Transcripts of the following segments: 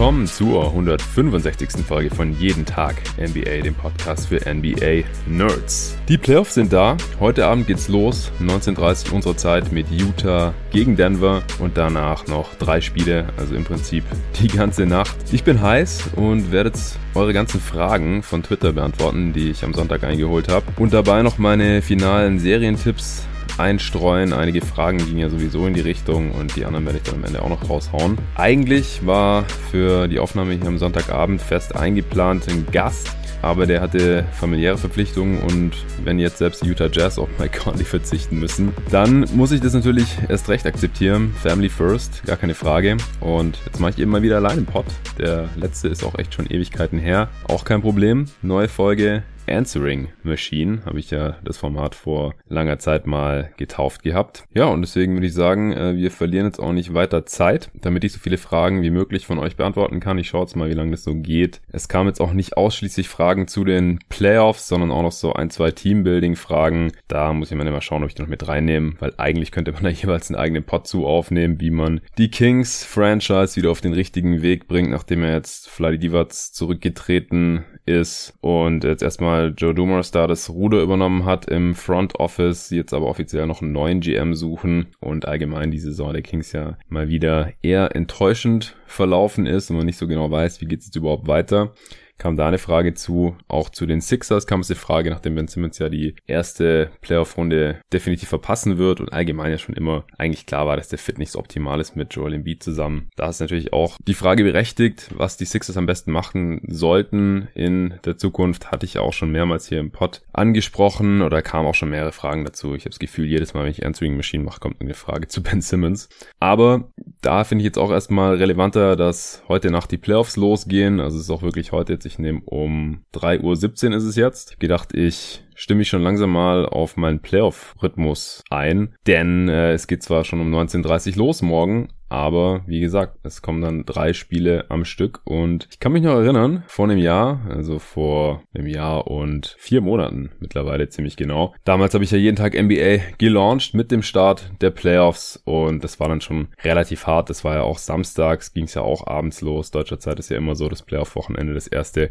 willkommen zur 165. Folge von Jeden Tag NBA, dem Podcast für NBA Nerds. Die Playoffs sind da. Heute Abend geht's los. 19.30 unserer Zeit mit Utah gegen Denver und danach noch drei Spiele, also im Prinzip die ganze Nacht. Ich bin heiß und werde jetzt eure ganzen Fragen von Twitter beantworten, die ich am Sonntag eingeholt habe. Und dabei noch meine finalen Serientipps einstreuen. Einige Fragen gingen ja sowieso in die Richtung und die anderen werde ich dann am Ende auch noch raushauen. Eigentlich war für die Aufnahme hier am Sonntagabend fest eingeplant ein Gast, aber der hatte familiäre Verpflichtungen und wenn jetzt selbst Utah Jazz auf Mike Conley verzichten müssen, dann muss ich das natürlich erst recht akzeptieren. Family first, gar keine Frage. Und jetzt mache ich eben mal wieder allein im Pod. Der letzte ist auch echt schon Ewigkeiten her. Auch kein Problem. Neue Folge Answering Machine, habe ich ja das Format vor langer Zeit mal getauft gehabt. Ja, und deswegen würde ich sagen, äh, wir verlieren jetzt auch nicht weiter Zeit, damit ich so viele Fragen wie möglich von euch beantworten kann. Ich schaue jetzt mal, wie lange das so geht. Es kamen jetzt auch nicht ausschließlich Fragen zu den Playoffs, sondern auch noch so ein, zwei Teambuilding-Fragen. Da muss ich mal immer schauen, ob ich die noch mit reinnehme, weil eigentlich könnte man da jeweils einen eigenen Pod zu aufnehmen, wie man die Kings-Franchise wieder auf den richtigen Weg bringt, nachdem er jetzt Vladi zurückgetreten ist und jetzt erstmal Joe Dumars da das Ruder übernommen hat im Front Office, jetzt aber offiziell noch einen neuen GM suchen und allgemein die Saison der Kings ja mal wieder eher enttäuschend verlaufen ist und man nicht so genau weiß, wie geht es jetzt überhaupt weiter kam da eine Frage zu. Auch zu den Sixers kam es eine Frage, nachdem Ben Simmons ja die erste Playoff-Runde definitiv verpassen wird und allgemein ja schon immer eigentlich klar war, dass der Fit nicht so optimal ist mit Joel Embiid zusammen. Da ist natürlich auch die Frage berechtigt, was die Sixers am besten machen sollten in der Zukunft. Hatte ich auch schon mehrmals hier im Pod angesprochen oder kamen auch schon mehrere Fragen dazu. Ich habe das Gefühl, jedes Mal, wenn ich Answering Machine mache, kommt eine Frage zu Ben Simmons. Aber da finde ich jetzt auch erstmal relevanter, dass heute Nacht die Playoffs losgehen. Also es ist auch wirklich heute jetzt ich nehme um 3.17 Uhr ist es jetzt. Ich gedacht, ich stimme ich schon langsam mal auf meinen Playoff-Rhythmus ein, denn äh, es geht zwar schon um 19.30 Uhr los morgen, aber wie gesagt, es kommen dann drei Spiele am Stück und ich kann mich noch erinnern, vor einem Jahr, also vor einem Jahr und vier Monaten mittlerweile ziemlich genau. Damals habe ich ja jeden Tag NBA gelauncht mit dem Start der Playoffs und das war dann schon relativ hart. Das war ja auch samstags, ging es ja auch abends los. Deutscher Zeit ist ja immer so das Playoff-Wochenende, das erste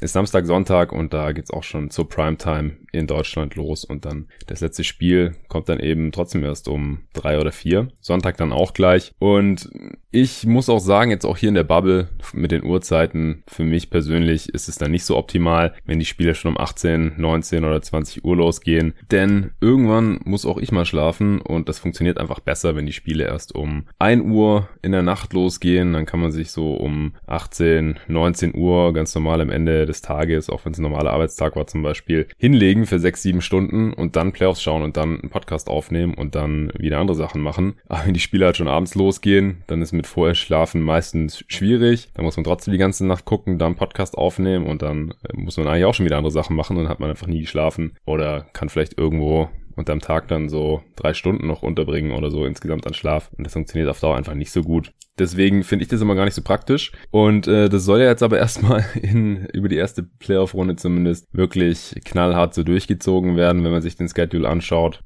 ist Samstag, Sonntag und da geht's auch schon zur Primetime in Deutschland los und dann das letzte Spiel kommt dann eben trotzdem erst um drei oder vier. Sonntag dann auch gleich und ich muss auch sagen, jetzt auch hier in der Bubble mit den Uhrzeiten, für mich persönlich ist es dann nicht so optimal, wenn die Spiele schon um 18, 19 oder 20 Uhr losgehen. Denn irgendwann muss auch ich mal schlafen und das funktioniert einfach besser, wenn die Spiele erst um 1 Uhr in der Nacht losgehen. Dann kann man sich so um 18, 19 Uhr ganz normal am Ende des Tages, auch wenn es ein normaler Arbeitstag war zum Beispiel, hinlegen für 6, 7 Stunden und dann Playoffs schauen und dann einen Podcast aufnehmen und dann wieder andere Sachen machen. Aber wenn die Spiele halt schon abends losgehen, dann ist mit vorher schlafen meistens schwierig. Da muss man trotzdem die ganze Nacht gucken, dann Podcast aufnehmen und dann äh, muss man eigentlich auch schon wieder andere Sachen machen und dann hat man einfach nie geschlafen oder kann vielleicht irgendwo und am Tag dann so drei Stunden noch unterbringen oder so insgesamt an Schlaf. Und das funktioniert auf Dauer einfach nicht so gut. Deswegen finde ich das immer gar nicht so praktisch. Und äh, das soll ja jetzt aber erstmal in über die erste Playoff-Runde zumindest wirklich knallhart so durchgezogen werden, wenn man sich den Schedule anschaut.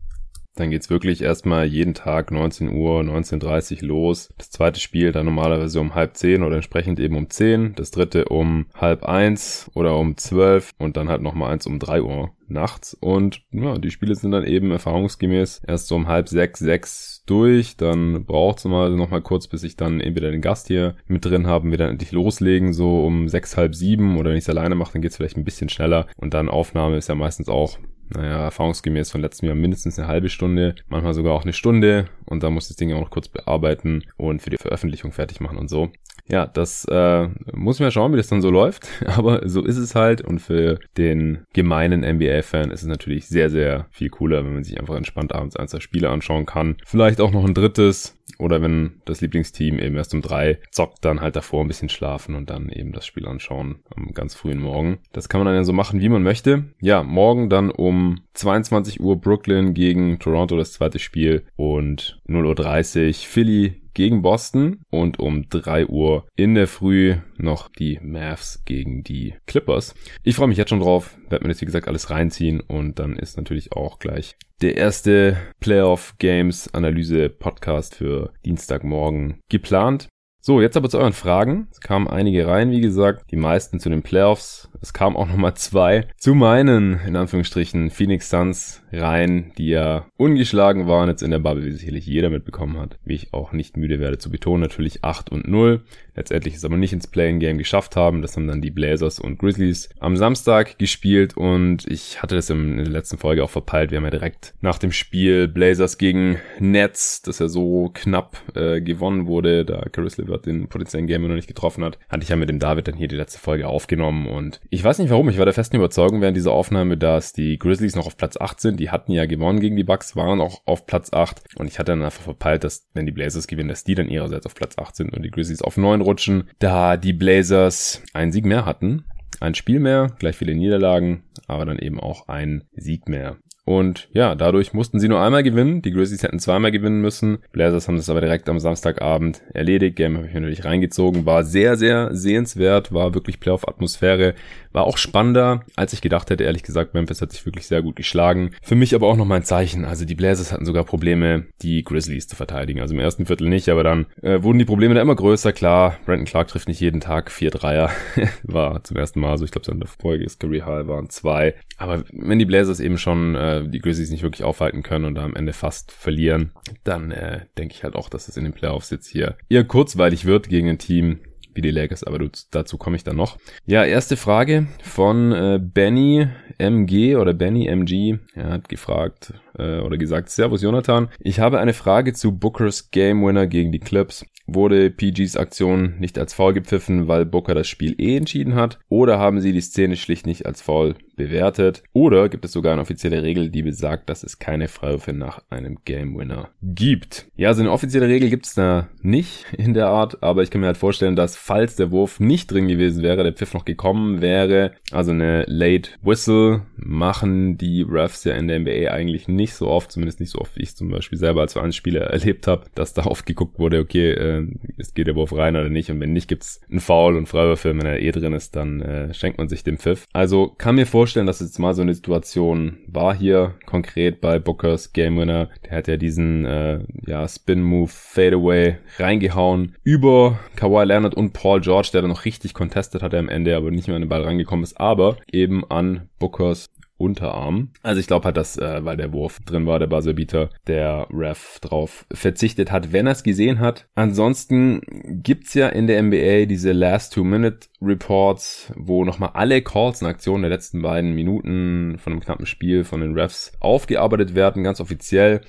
Dann geht's wirklich erstmal jeden Tag 19 Uhr, 19.30 Uhr los. Das zweite Spiel dann normalerweise um halb zehn oder entsprechend eben um zehn. Das dritte um halb eins oder um zwölf und dann halt nochmal eins um drei Uhr nachts. Und ja, die Spiele sind dann eben erfahrungsgemäß erst so um halb sechs, sechs durch. Dann braucht's mal noch mal kurz, bis ich dann entweder den Gast hier mit drin haben, wir dann endlich loslegen, so um sechs, halb sieben oder wenn ich es alleine mache, dann geht's vielleicht ein bisschen schneller. Und dann Aufnahme ist ja meistens auch naja, erfahrungsgemäß von letztem Jahr mindestens eine halbe Stunde, manchmal sogar auch eine Stunde und da muss das Ding auch noch kurz bearbeiten und für die Veröffentlichung fertig machen und so. Ja, das äh, muss man ja schauen, wie das dann so läuft, aber so ist es halt und für den gemeinen NBA-Fan ist es natürlich sehr, sehr viel cooler, wenn man sich einfach entspannt abends eins der Spiele anschauen kann. Vielleicht auch noch ein drittes oder wenn das Lieblingsteam eben erst um drei zockt, dann halt davor ein bisschen schlafen und dann eben das Spiel anschauen am ganz frühen Morgen. Das kann man dann ja so machen, wie man möchte. Ja, morgen dann um 22 Uhr Brooklyn gegen Toronto das zweite Spiel und 0.30 Uhr Philly gegen Boston und um 3 Uhr in der Früh noch die Mavs gegen die Clippers. Ich freue mich jetzt schon drauf, werde mir das wie gesagt alles reinziehen und dann ist natürlich auch gleich der erste Playoff Games Analyse Podcast für Dienstagmorgen geplant. So, jetzt aber zu euren Fragen. Es kamen einige rein, wie gesagt, die meisten zu den Playoffs. Es kamen auch nochmal zwei zu meinen, in Anführungsstrichen, Phoenix Suns rein, die ja ungeschlagen waren jetzt in der Bubble, wie sicherlich jeder mitbekommen hat. Wie ich auch nicht müde werde zu betonen, natürlich 8 und 0. Letztendlich es aber nicht ins Playing-Game geschafft haben. Das haben dann die Blazers und Grizzlies am Samstag gespielt und ich hatte das in der letzten Folge auch verpeilt. Wir haben ja direkt nach dem Spiel Blazers gegen Nets, das ja so knapp äh, gewonnen wurde, da Caris LeVert den potenziellen Game noch nicht getroffen hat, hatte ich ja mit dem David dann hier die letzte Folge aufgenommen und ich weiß nicht warum, ich war der festen Überzeugung während dieser Aufnahme, dass die Grizzlies noch auf Platz 8 sind. Die hatten ja gewonnen gegen die Bucks, waren auch auf Platz 8 und ich hatte dann einfach verpeilt, dass wenn die Blazers gewinnen, dass die dann ihrerseits auf Platz 8 sind und die Grizzlies auf 9 rutschen, da die Blazers einen Sieg mehr hatten. Ein Spiel mehr, gleich viele Niederlagen, aber dann eben auch ein Sieg mehr. Und ja, dadurch mussten sie nur einmal gewinnen. Die Grizzlies hätten zweimal gewinnen müssen. Blazers haben das aber direkt am Samstagabend erledigt. Game habe ich mir natürlich reingezogen. War sehr, sehr sehenswert. War wirklich Playoff-Atmosphäre. War auch spannender, als ich gedacht hätte. Ehrlich gesagt, Memphis hat sich wirklich sehr gut geschlagen. Für mich aber auch nochmal ein Zeichen. Also die Blazers hatten sogar Probleme, die Grizzlies zu verteidigen. Also im ersten Viertel nicht, aber dann äh, wurden die Probleme da immer größer. Klar, Brandon Clark trifft nicht jeden Tag vier Dreier. war zum ersten Mal so. Ich glaube, Folge ist Career High waren zwei. Aber wenn die Blazers eben schon äh, die Grizzlies nicht wirklich aufhalten können und da am Ende fast verlieren, dann äh, denke ich halt auch, dass es in den Playoffs jetzt hier eher kurzweilig wird gegen ein Team, wie die Lakers, aber dazu komme ich dann noch. Ja, erste Frage von äh, Benny MG oder Benny MG. Er hat gefragt äh, oder gesagt, Servus Jonathan, ich habe eine Frage zu Bookers Game Winner gegen die Clips. Wurde PGs Aktion nicht als Foul gepfiffen, weil Booker das Spiel eh entschieden hat? Oder haben sie die Szene schlicht nicht als Foul bewertet? Oder gibt es sogar eine offizielle Regel, die besagt, dass es keine Freiwürfe nach einem Game Winner gibt? Ja, also eine offizielle Regel gibt es da nicht in der Art, aber ich kann mir halt vorstellen, dass falls der Wurf nicht drin gewesen wäre, der Pfiff noch gekommen wäre, also eine Late Whistle machen die Refs ja in der NBA eigentlich nicht so oft, zumindest nicht so oft, wie ich zum Beispiel selber als Vereinsspieler erlebt habe, dass da oft geguckt wurde, okay, äh, geht der Wurf rein oder nicht und wenn nicht, gibt's einen Foul und Freiwürfe, wenn er eh drin ist, dann äh, schenkt man sich den Pfiff. Also kann mir vorstellen, dass jetzt mal so eine Situation war hier konkret bei Bookers Game Winner. Der hat ja diesen äh, ja, Spin-Move Fadeaway reingehauen über Kawhi Leonard und Paul George, der dann noch richtig contestet hat am Ende, aber nicht mehr an den Ball reingekommen ist, aber eben an Bookers Unterarm. Also ich glaube halt, dass, äh, weil der Wurf drin war, der Buzzerbeater, der Ref drauf verzichtet hat, wenn er es gesehen hat. Ansonsten gibt's ja in der NBA diese Last Two-Minute Reports, wo nochmal alle Calls und Aktionen der letzten beiden Minuten von einem knappen Spiel von den Refs aufgearbeitet werden, ganz offiziell.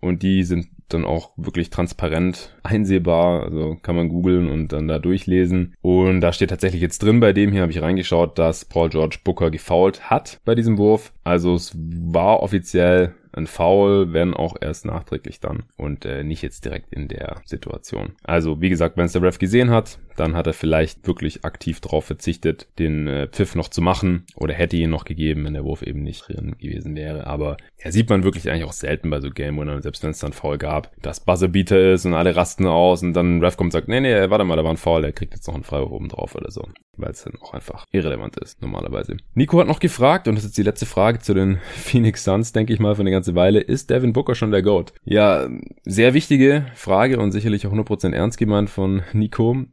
Und die sind dann auch wirklich transparent einsehbar. Also kann man googeln und dann da durchlesen. Und da steht tatsächlich jetzt drin bei dem hier, habe ich reingeschaut, dass Paul George Booker gefoult hat bei diesem Wurf. Also es war offiziell ein Foul, wenn auch erst nachträglich dann und äh, nicht jetzt direkt in der Situation. Also wie gesagt, wenn es der Ref gesehen hat, dann hat er vielleicht wirklich aktiv darauf verzichtet, den äh, Pfiff noch zu machen oder hätte ihn noch gegeben, wenn der Wurf eben nicht drin gewesen wäre. Aber ja, sieht man wirklich eigentlich auch selten bei so Game Winnern, selbst wenn es dann Foul gab, dass Buzzerbeater ist und alle rasten aus und dann Ref kommt und sagt, nee, nee, warte mal, da war ein Foul, der kriegt jetzt noch einen Freiwurf oben drauf oder so. Weil es dann auch einfach irrelevant ist, normalerweise. Nico hat noch gefragt, und das ist die letzte Frage zu den Phoenix Suns, denke ich mal, für eine ganze Weile, ist Devin Booker schon der GOAT? Ja, sehr wichtige Frage und sicherlich auch 100% ernst gemeint von Nico.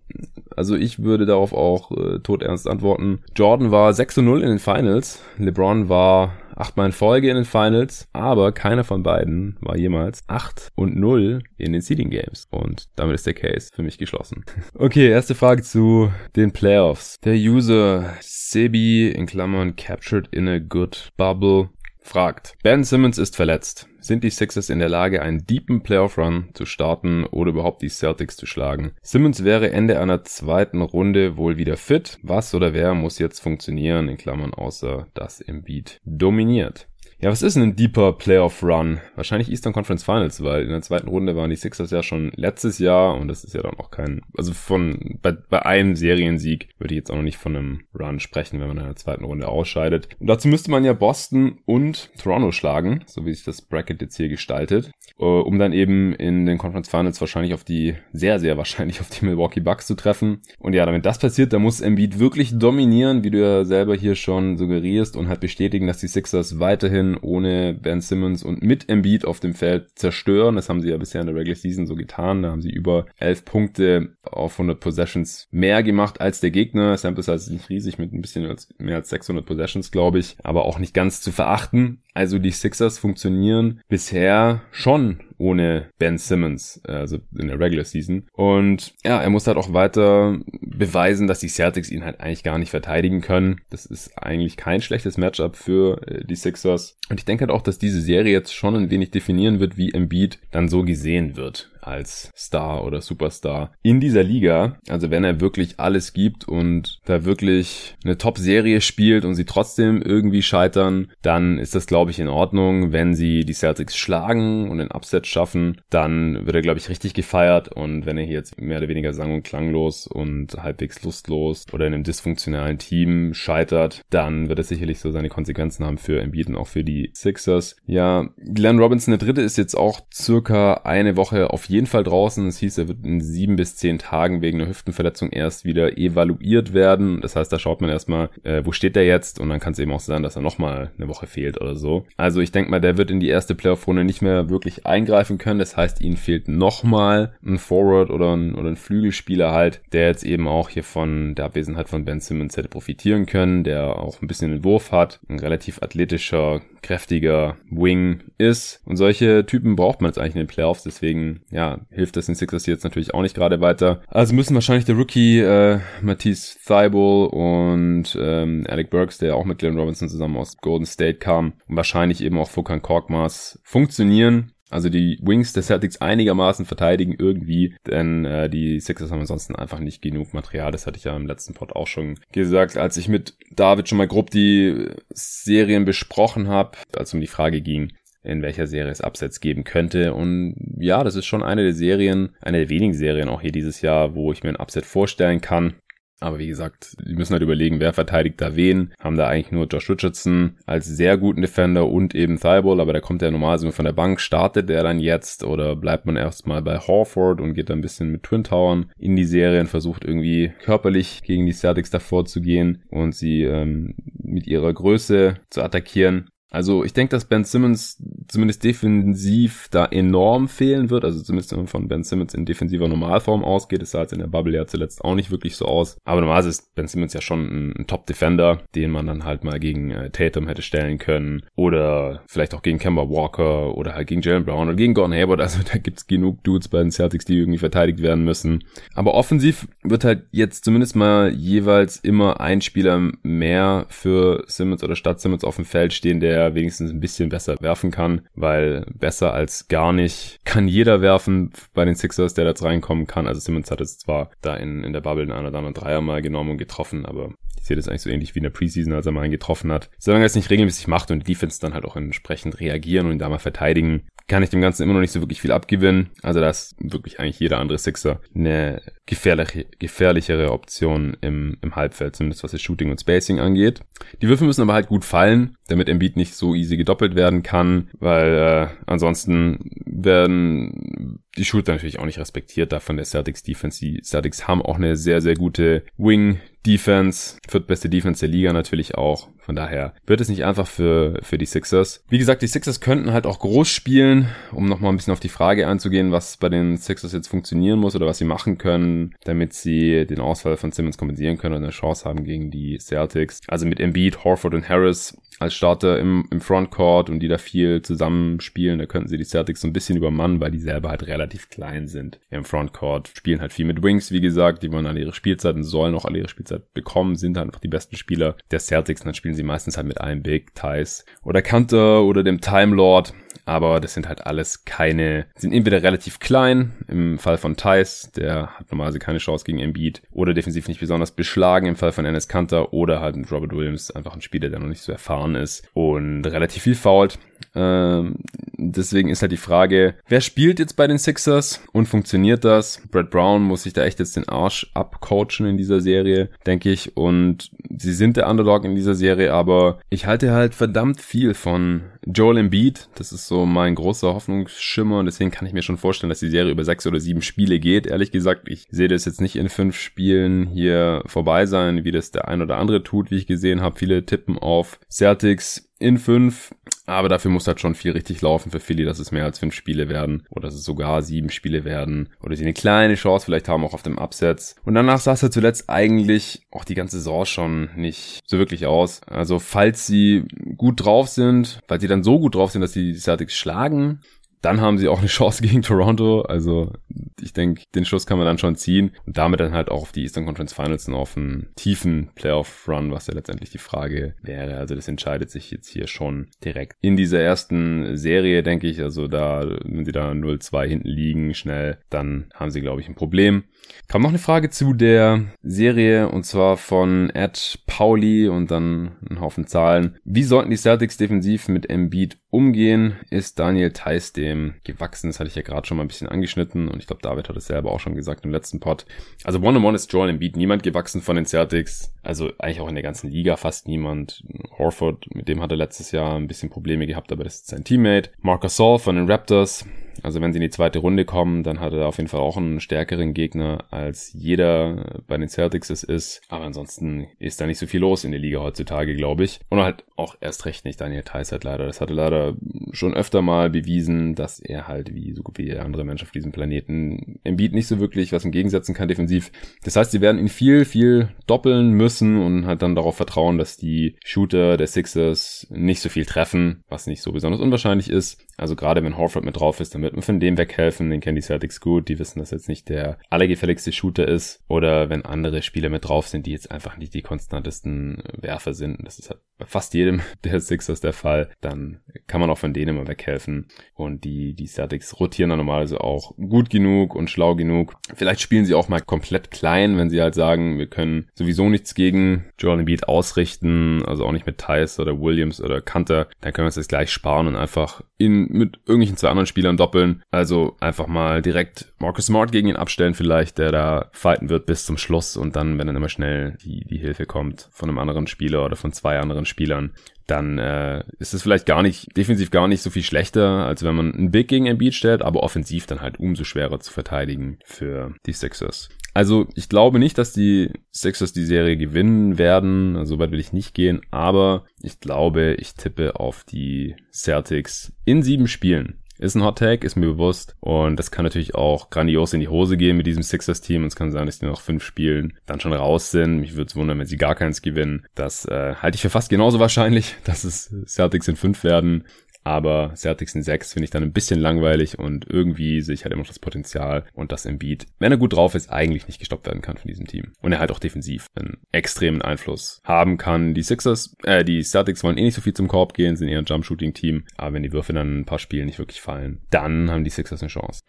Also ich würde darauf auch äh, todernst antworten. Jordan war 6 0 in den Finals. LeBron war achtmal in Folge in den Finals, aber keiner von beiden war jemals 8 und 0 in den Seeding Games. Und damit ist der Case für mich geschlossen. Okay, erste Frage zu den Playoffs. Der User Sebi in Klammern captured in a good bubble fragt. Ben Simmons ist verletzt. Sind die Sixers in der Lage, einen deepen Playoff-Run zu starten oder überhaupt die Celtics zu schlagen? Simmons wäre Ende einer zweiten Runde wohl wieder fit. Was oder wer muss jetzt funktionieren, in Klammern außer dass Embiid dominiert? Ja, was ist ein deeper Playoff Run? Wahrscheinlich Eastern Conference Finals, weil in der zweiten Runde waren die Sixers ja schon letztes Jahr und das ist ja dann auch kein, also von, bei, bei einem Seriensieg würde ich jetzt auch noch nicht von einem Run sprechen, wenn man in der zweiten Runde ausscheidet. Und dazu müsste man ja Boston und Toronto schlagen, so wie sich das Bracket jetzt hier gestaltet, äh, um dann eben in den Conference Finals wahrscheinlich auf die, sehr, sehr wahrscheinlich auf die Milwaukee Bucks zu treffen. Und ja, damit das passiert, da muss Embiid wirklich dominieren, wie du ja selber hier schon suggerierst und halt bestätigen, dass die Sixers weiterhin können, ohne Ben Simmons und mit Embiid auf dem Feld zerstören. Das haben sie ja bisher in der Regular Season so getan. Da haben sie über elf Punkte auf 100 Possessions mehr gemacht als der Gegner. Sample Size ist nicht riesig mit ein bisschen mehr als 600 Possessions, glaube ich, aber auch nicht ganz zu verachten. Also die Sixers funktionieren bisher schon ohne Ben Simmons, also in der Regular Season. Und ja, er muss halt auch weiter beweisen, dass die Celtics ihn halt eigentlich gar nicht verteidigen können. Das ist eigentlich kein schlechtes Matchup für äh, die Sixers. Und ich denke halt auch, dass diese Serie jetzt schon ein wenig definieren wird, wie Embiid dann so gesehen wird als Star oder Superstar in dieser Liga. Also wenn er wirklich alles gibt und da wirklich eine Top-Serie spielt und sie trotzdem irgendwie scheitern, dann ist das, glaube ich, in Ordnung. Wenn sie die Celtics schlagen und den Upset schaffen, dann wird er, glaube ich, richtig gefeiert. Und wenn er hier jetzt mehr oder weniger sang- und klanglos und halbwegs lustlos oder in einem dysfunktionalen Team scheitert, dann wird er sicherlich so seine Konsequenzen haben für Embiid und auch für die Sixers. Ja, Glenn Robinson, der dritte, ist jetzt auch circa eine Woche auf jeden Fall draußen. Es hieß, er wird in sieben bis zehn Tagen wegen einer Hüftenverletzung erst wieder evaluiert werden. Das heißt, da schaut man erstmal, äh, wo steht er jetzt und dann kann es eben auch sein, dass er nochmal eine Woche fehlt oder so. Also ich denke mal, der wird in die erste Playoff-Runde nicht mehr wirklich eingreifen können. Das heißt, ihnen fehlt nochmal ein Forward oder ein, oder ein Flügelspieler halt, der jetzt eben auch hier von der Abwesenheit von Ben Simmons hätte profitieren können, der auch ein bisschen den Wurf hat, ein relativ athletischer, kräftiger Wing ist. Und solche Typen braucht man jetzt eigentlich in den Playoffs, deswegen, ja, ja, hilft das den Sixers jetzt natürlich auch nicht gerade weiter. Also müssen wahrscheinlich der Rookie äh, Matisse Thibault und ähm, Alec Burks, der auch mit Glenn Robinson zusammen aus Golden State kam, und wahrscheinlich eben auch Fukan Korkmaz funktionieren. Also die Wings der Celtics einigermaßen verteidigen irgendwie, denn äh, die Sixers haben ansonsten einfach nicht genug Material. Das hatte ich ja im letzten Pod auch schon gesagt, als ich mit David schon mal grob die Serien besprochen habe, als es um die Frage ging, in welcher Serie es Upsets geben könnte. Und ja, das ist schon eine der Serien, eine der wenigen Serien auch hier dieses Jahr, wo ich mir ein Upset vorstellen kann. Aber wie gesagt, die müssen halt überlegen, wer verteidigt da wen. Haben da eigentlich nur Josh Richardson als sehr guten Defender und eben Thibault, aber der kommt ja normalerweise nur von der Bank. Startet der dann jetzt oder bleibt man erstmal bei Horford und geht dann ein bisschen mit Twin Towern in die Serie und versucht irgendwie körperlich gegen die Celtics davor zu gehen und sie ähm, mit ihrer Größe zu attackieren. Also ich denke, dass Ben Simmons zumindest defensiv da enorm fehlen wird. Also zumindest wenn man von Ben Simmons in defensiver Normalform ausgeht. Das sah jetzt in der Bubble ja zuletzt auch nicht wirklich so aus. Aber normalerweise ist Ben Simmons ja schon ein, ein Top-Defender, den man dann halt mal gegen äh, Tatum hätte stellen können. Oder vielleicht auch gegen Kemba Walker oder halt gegen Jalen Brown oder gegen Gordon Hayward. Also da gibt's genug Dudes bei den Celtics, die irgendwie verteidigt werden müssen. Aber offensiv wird halt jetzt zumindest mal jeweils immer ein Spieler mehr für Simmons oder statt Simmons auf dem Feld stehen, der der wenigstens ein bisschen besser werfen kann, weil besser als gar nicht kann jeder werfen bei den Sixers, der da jetzt reinkommen kann. Also Simmons hat es zwar da in, in der Bubble einen oder anderen Dreier mal genommen und getroffen, aber ich sehe das eigentlich so ähnlich wie in der Preseason, als er mal einen getroffen hat. Solange er es nicht regelmäßig macht und die Defense dann halt auch entsprechend reagieren und ihn da mal verteidigen, kann ich dem Ganzen immer noch nicht so wirklich viel abgewinnen. Also da ist wirklich eigentlich jeder andere Sixer eine gefährliche, gefährlichere Option im, im Halbfeld, zumindest was das Shooting und Spacing angeht. Die Würfe müssen aber halt gut fallen, damit Embiid nicht so easy gedoppelt werden kann, weil äh, ansonsten werden die Shooter natürlich auch nicht respektiert da von der Celtics Defense. Die Celtics haben auch eine sehr, sehr gute Wing Defense, viertbeste Defense der Liga natürlich auch. Von daher wird es nicht einfach für, für die Sixers. Wie gesagt, die Sixers könnten halt auch groß spielen, um nochmal ein bisschen auf die Frage einzugehen, was bei den Sixers jetzt funktionieren muss oder was sie machen können, damit sie den Ausfall von Simmons kompensieren können und eine Chance haben gegen die Celtics. Also mit Embiid, Horford und Harris als Starter im, im Frontcourt und die da viel zusammenspielen, da könnten sie die Celtics so ein bisschen übermannen, weil die selber halt relativ klein sind im Frontcourt. Spielen halt viel mit Wings, wie gesagt, die wollen alle ihre Spielzeit und sollen auch alle ihre Spielzeit bekommen, sind halt einfach die besten Spieler der Celtics und dann spielen sie meistens halt mit einem Big, Thais oder Kanter oder dem Time Lord aber das sind halt alles keine, sind entweder relativ klein, im Fall von Thais, der hat normalerweise keine Chance gegen Embiid, oder defensiv nicht besonders beschlagen im Fall von Ennis Kanter, oder halt Robert Williams, einfach ein Spieler, der noch nicht so erfahren ist und relativ viel fault. Ähm, deswegen ist halt die Frage, wer spielt jetzt bei den Sixers und funktioniert das? Brad Brown muss sich da echt jetzt den Arsch abcoachen in dieser Serie, denke ich. Und sie sind der Underdog in dieser Serie, aber ich halte halt verdammt viel von Joel Embiid. Das ist so mein großer Hoffnungsschimmer und deswegen kann ich mir schon vorstellen, dass die Serie über sechs oder sieben Spiele geht. Ehrlich gesagt, ich sehe das jetzt nicht in fünf Spielen hier vorbei sein, wie das der ein oder andere tut, wie ich gesehen habe. Viele tippen auf Celtics in fünf. Aber dafür muss halt schon viel richtig laufen für Philly, dass es mehr als fünf Spiele werden oder dass es sogar sieben Spiele werden oder sie eine kleine Chance vielleicht haben auch auf dem Absatz. Und danach sah es ja zuletzt eigentlich auch die ganze Saison schon nicht so wirklich aus. Also falls sie gut drauf sind, falls sie dann so gut drauf sind, dass sie die Celtics schlagen, dann haben sie auch eine Chance gegen Toronto. Also ich denke, den Schuss kann man dann schon ziehen und damit dann halt auch auf die Eastern Conference Finals und auf einen tiefen Playoff-Run, was ja letztendlich die Frage wäre. Also das entscheidet sich jetzt hier schon direkt in dieser ersten Serie, denke ich. Also da, wenn sie da 0-2 hinten liegen, schnell, dann haben sie, glaube ich, ein Problem. Kam noch eine Frage zu der Serie und zwar von Ed Pauli und dann ein Haufen Zahlen. Wie sollten die Celtics defensiv mit Embiid umgehen? Ist Daniel Theiss dem gewachsen? Das hatte ich ja gerade schon mal ein bisschen angeschnitten und ich glaube, David hat es selber auch schon gesagt im letzten Pod. Also One-on-One ist Joel Embiid niemand gewachsen von den Celtics. Also eigentlich auch in der ganzen Liga fast niemand. Horford, mit dem hat er letztes Jahr ein bisschen Probleme gehabt, aber das ist sein Teammate. Marcus Saul von den Raptors also wenn sie in die zweite Runde kommen, dann hat er auf jeden Fall auch einen stärkeren Gegner, als jeder bei den Celtics es ist. Aber ansonsten ist da nicht so viel los in der Liga heutzutage, glaube ich. Und halt auch erst recht nicht Daniel Theiss hat leider. Das hatte leider schon öfter mal bewiesen, dass er halt wie so gut wie andere Mensch auf diesem Planeten im Beat nicht so wirklich was entgegensetzen kann defensiv. Das heißt, sie werden ihn viel, viel doppeln müssen und halt dann darauf vertrauen, dass die Shooter der Sixers nicht so viel treffen, was nicht so besonders unwahrscheinlich ist. Also gerade wenn Horford mit drauf ist, dann wird man von dem weghelfen. Den kennen die Celtics gut. Die wissen, dass jetzt nicht der allergefälligste Shooter ist. Oder wenn andere Spieler mit drauf sind, die jetzt einfach nicht die konstantesten Werfer sind. Das ist halt bei fast jedem der Sixers der Fall. Dann kann man auch von denen immer weghelfen. Und die, die Celtics rotieren dann normalerweise auch gut genug und schlau genug. Vielleicht spielen sie auch mal komplett klein, wenn sie halt sagen, wir können sowieso nichts gegen Joel Embiid ausrichten. Also auch nicht mit Tice oder Williams oder Kanter. Dann können wir uns das gleich sparen und einfach in mit irgendwelchen zwei anderen Spielern doppeln. Also einfach mal direkt Marcus Smart gegen ihn abstellen vielleicht, der da fighten wird bis zum Schluss und dann, wenn dann immer schnell die, die Hilfe kommt von einem anderen Spieler oder von zwei anderen Spielern, dann äh, ist es vielleicht gar nicht, defensiv gar nicht so viel schlechter, als wenn man ein Big gegen Embiid stellt, aber offensiv dann halt umso schwerer zu verteidigen für die Sixers. Also ich glaube nicht, dass die Sixers die Serie gewinnen werden. Also, so weit will ich nicht gehen. Aber ich glaube, ich tippe auf die Celtics in sieben Spielen. Ist ein Hot Tag, ist mir bewusst. Und das kann natürlich auch grandios in die Hose gehen mit diesem Sixers-Team. Und es kann sein, dass die noch fünf Spielen dann schon raus sind. Mich würde es wundern, wenn sie gar keins gewinnen. Das äh, halte ich für fast genauso wahrscheinlich, dass es Celtics in fünf werden. Aber Celtics in 6 finde ich dann ein bisschen langweilig und irgendwie sehe ich halt immer noch das Potenzial und das Embiid, wenn er gut drauf ist, eigentlich nicht gestoppt werden kann von diesem Team. Und er halt auch defensiv einen extremen Einfluss haben kann. Die Sixers, äh, die Celtics wollen eh nicht so viel zum Korb gehen, sind eher ein Jump-Shooting-Team. Aber wenn die Würfe dann ein paar Spiele nicht wirklich fallen, dann haben die Sixers eine Chance.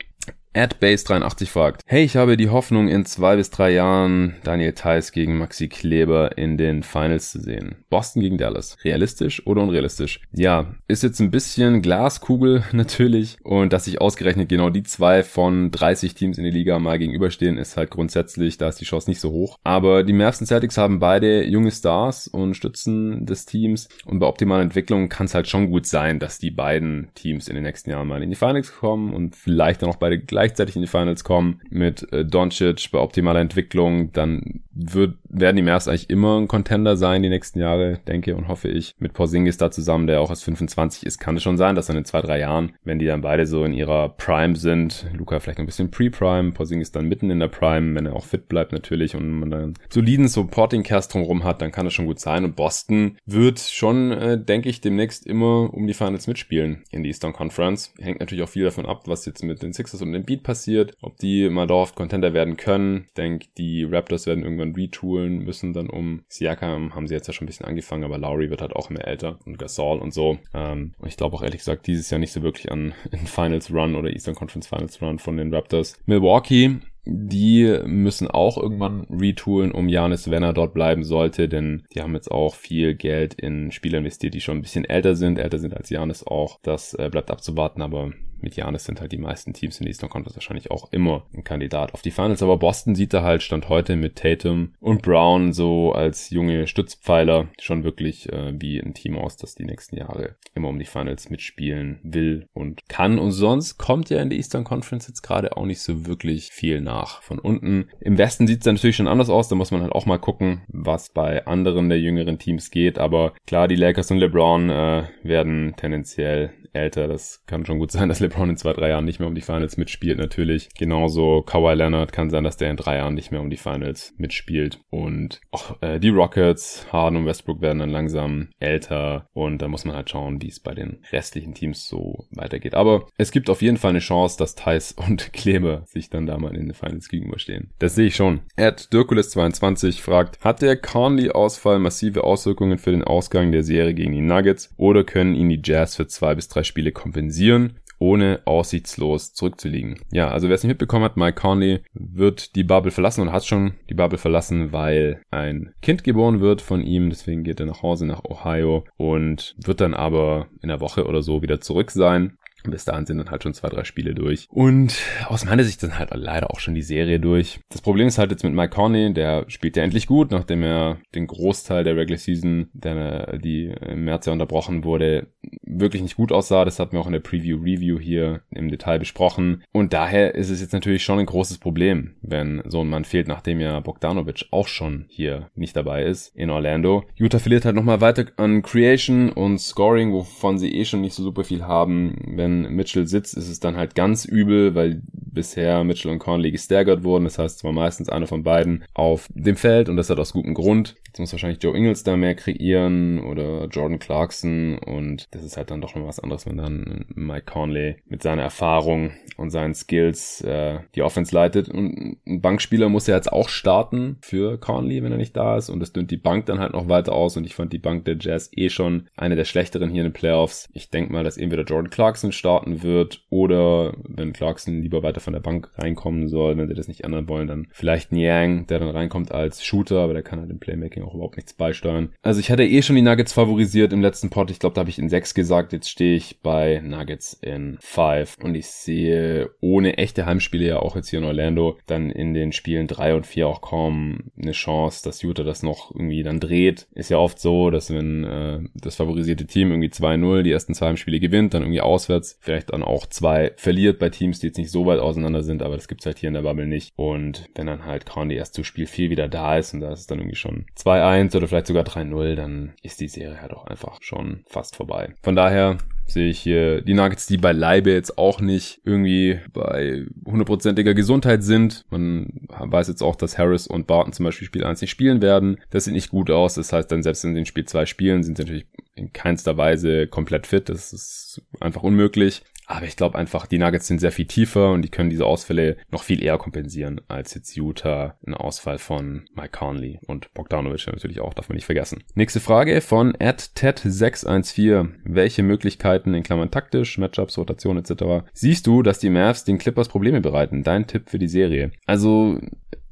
AdBase83 fragt, hey, ich habe die Hoffnung, in zwei bis drei Jahren Daniel Theiss gegen Maxi Kleber in den Finals zu sehen. Boston gegen Dallas. Realistisch oder unrealistisch? Ja, ist jetzt ein bisschen Glaskugel natürlich. Und dass sich ausgerechnet genau die zwei von 30 Teams in der Liga mal gegenüberstehen, ist halt grundsätzlich, da ist die Chance nicht so hoch. Aber die Mavs und Celtics haben beide junge Stars und Stützen des Teams. Und bei optimaler Entwicklung kann es halt schon gut sein, dass die beiden Teams in den nächsten Jahren mal in die Finals kommen und vielleicht dann auch beide gleich gleichzeitig in die Finals kommen mit äh, Doncic bei optimaler Entwicklung, dann wird, werden die Mavs eigentlich immer ein Contender sein die nächsten Jahre, denke und hoffe ich. Mit Porzingis da zusammen, der auch erst 25 ist, kann es schon sein, dass dann in zwei, drei Jahren, wenn die dann beide so in ihrer Prime sind, Luca vielleicht ein bisschen Pre-Prime, Porzingis dann mitten in der Prime, wenn er auch fit bleibt natürlich und man dann soliden Supporting-Cast drumherum hat, dann kann das schon gut sein. Und Boston wird schon, äh, denke ich, demnächst immer um die Finals mitspielen in die Eastern Conference. Hängt natürlich auch viel davon ab, was jetzt mit den Sixers und den Beat passiert, ob die mal dauerhaft Contender werden können. Ich denke, die Raptors werden irgendwann retoolen müssen, dann um Siakam haben sie jetzt ja schon ein bisschen angefangen, aber Lowry wird halt auch immer älter und Gasol und so. Ähm, und ich glaube auch ehrlich gesagt dieses Jahr nicht so wirklich an Finals Run oder Eastern Conference Finals Run von den Raptors. Milwaukee die müssen auch irgendwann retoolen, um Janis, wenn er dort bleiben sollte, denn die haben jetzt auch viel Geld in Spieler investiert, die schon ein bisschen älter sind, älter sind als Janis auch. Das äh, bleibt abzuwarten, aber mit Janis sind halt die meisten Teams in der Eastern Conference wahrscheinlich auch immer ein Kandidat auf die Finals. Aber Boston sieht da halt Stand heute mit Tatum und Brown so als junge Stützpfeiler schon wirklich äh, wie ein Team aus, das die nächsten Jahre immer um die Finals mitspielen will und kann. Und sonst kommt ja in der Eastern Conference jetzt gerade auch nicht so wirklich viel nach. Von unten im Westen sieht es natürlich schon anders aus. Da muss man halt auch mal gucken, was bei anderen der jüngeren Teams geht. Aber klar, die Lakers und LeBron äh, werden tendenziell älter. Das kann schon gut sein, dass LeBron in zwei, drei Jahren nicht mehr um die Finals mitspielt, natürlich. Genauso Kawhi Leonard kann sein, dass der in drei Jahren nicht mehr um die Finals mitspielt. Und auch äh, die Rockets, Harden und Westbrook werden dann langsam älter. Und da muss man halt schauen, wie es bei den restlichen Teams so weitergeht. Aber es gibt auf jeden Fall eine Chance, dass Thais und Kleber sich dann da mal in den Finals gegenüberstehen. Das sehe ich schon. Ed Dirkulis22 fragt, hat der Conley-Ausfall massive Auswirkungen für den Ausgang der Serie gegen die Nuggets oder können ihn die Jazz für zwei bis drei zwei Spiele kompensieren ohne aussichtslos zurückzuliegen. Ja, also wer es nicht mitbekommen hat, Mike Conley wird die Bubble verlassen und hat schon die Bubble verlassen, weil ein Kind geboren wird von ihm. Deswegen geht er nach Hause nach Ohio und wird dann aber in der Woche oder so wieder zurück sein. Bis dahin sind dann halt schon zwei, drei Spiele durch. Und aus meiner Sicht dann halt leider auch schon die Serie durch. Das Problem ist halt jetzt mit Mike Conley, der spielt ja endlich gut, nachdem er den Großteil der Regular Season, der, die im März ja unterbrochen wurde, wirklich nicht gut aussah. Das hatten wir auch in der Preview-Review hier im Detail besprochen. Und daher ist es jetzt natürlich schon ein großes Problem, wenn so ein Mann fehlt, nachdem ja Bogdanovic auch schon hier nicht dabei ist in Orlando. Utah verliert halt nochmal weiter an Creation und Scoring, wovon sie eh schon nicht so super viel haben. Wenn Mitchell sitzt, ist es dann halt ganz übel, weil bisher Mitchell und Conley gestaggert wurden. Das heißt, zwar meistens einer von beiden auf dem Feld und das hat aus gutem Grund. Jetzt muss wahrscheinlich Joe Ingles da mehr kreieren oder Jordan Clarkson und das ist halt dann doch noch was anderes, wenn dann Mike Conley mit seiner Erfahrung und seinen Skills äh, die Offense leitet. Und ein Bankspieler muss ja jetzt auch starten für Conley, wenn er nicht da ist und das dünnt die Bank dann halt noch weiter aus und ich fand die Bank der Jazz eh schon eine der schlechteren hier in den Playoffs. Ich denke mal, dass entweder Jordan Clarkson starten wird oder wenn Clarkson lieber weiter von der Bank reinkommen soll, wenn sie das nicht ändern wollen, dann vielleicht Niang, der dann reinkommt als Shooter, aber der kann halt im Playmaking auch überhaupt nichts beisteuern. Also ich hatte eh schon die Nuggets favorisiert im letzten Pod. Ich glaube, da habe ich in 6 gesagt. Jetzt stehe ich bei Nuggets in 5. Und ich sehe ohne echte Heimspiele ja auch jetzt hier in Orlando dann in den Spielen 3 und 4 auch kaum eine Chance, dass Utah das noch irgendwie dann dreht. Ist ja oft so, dass wenn äh, das favorisierte Team irgendwie 2-0 die ersten zwei Heimspiele gewinnt, dann irgendwie auswärts vielleicht dann auch zwei verliert bei Teams, die jetzt nicht so weit auseinander sind, aber das gibt's halt hier in der Bubble nicht. Und wenn dann halt Conley erst zu Spiel 4 wieder da ist und da ist es dann irgendwie schon 2-1 oder vielleicht sogar 3-0, dann ist die Serie halt auch einfach schon fast vorbei. Von daher sehe ich hier die Nuggets, die beileibe jetzt auch nicht irgendwie bei hundertprozentiger Gesundheit sind. Man weiß jetzt auch, dass Harris und Barton zum Beispiel Spiel 1 nicht spielen werden. Das sieht nicht gut aus. Das heißt, dann selbst in den Spiel 2 Spielen sind sie natürlich in keinster Weise komplett fit. Das ist einfach unmöglich. Aber ich glaube einfach, die Nuggets sind sehr viel tiefer und die können diese Ausfälle noch viel eher kompensieren als jetzt Utah ein Ausfall von Mike Conley und Bogdanovic natürlich auch, darf man nicht vergessen. Nächste Frage von @ted614. Welche Möglichkeiten in Klammern taktisch, Matchups, Rotation etc. siehst du, dass die Mavs den Clippers Probleme bereiten? Dein Tipp für die Serie. Also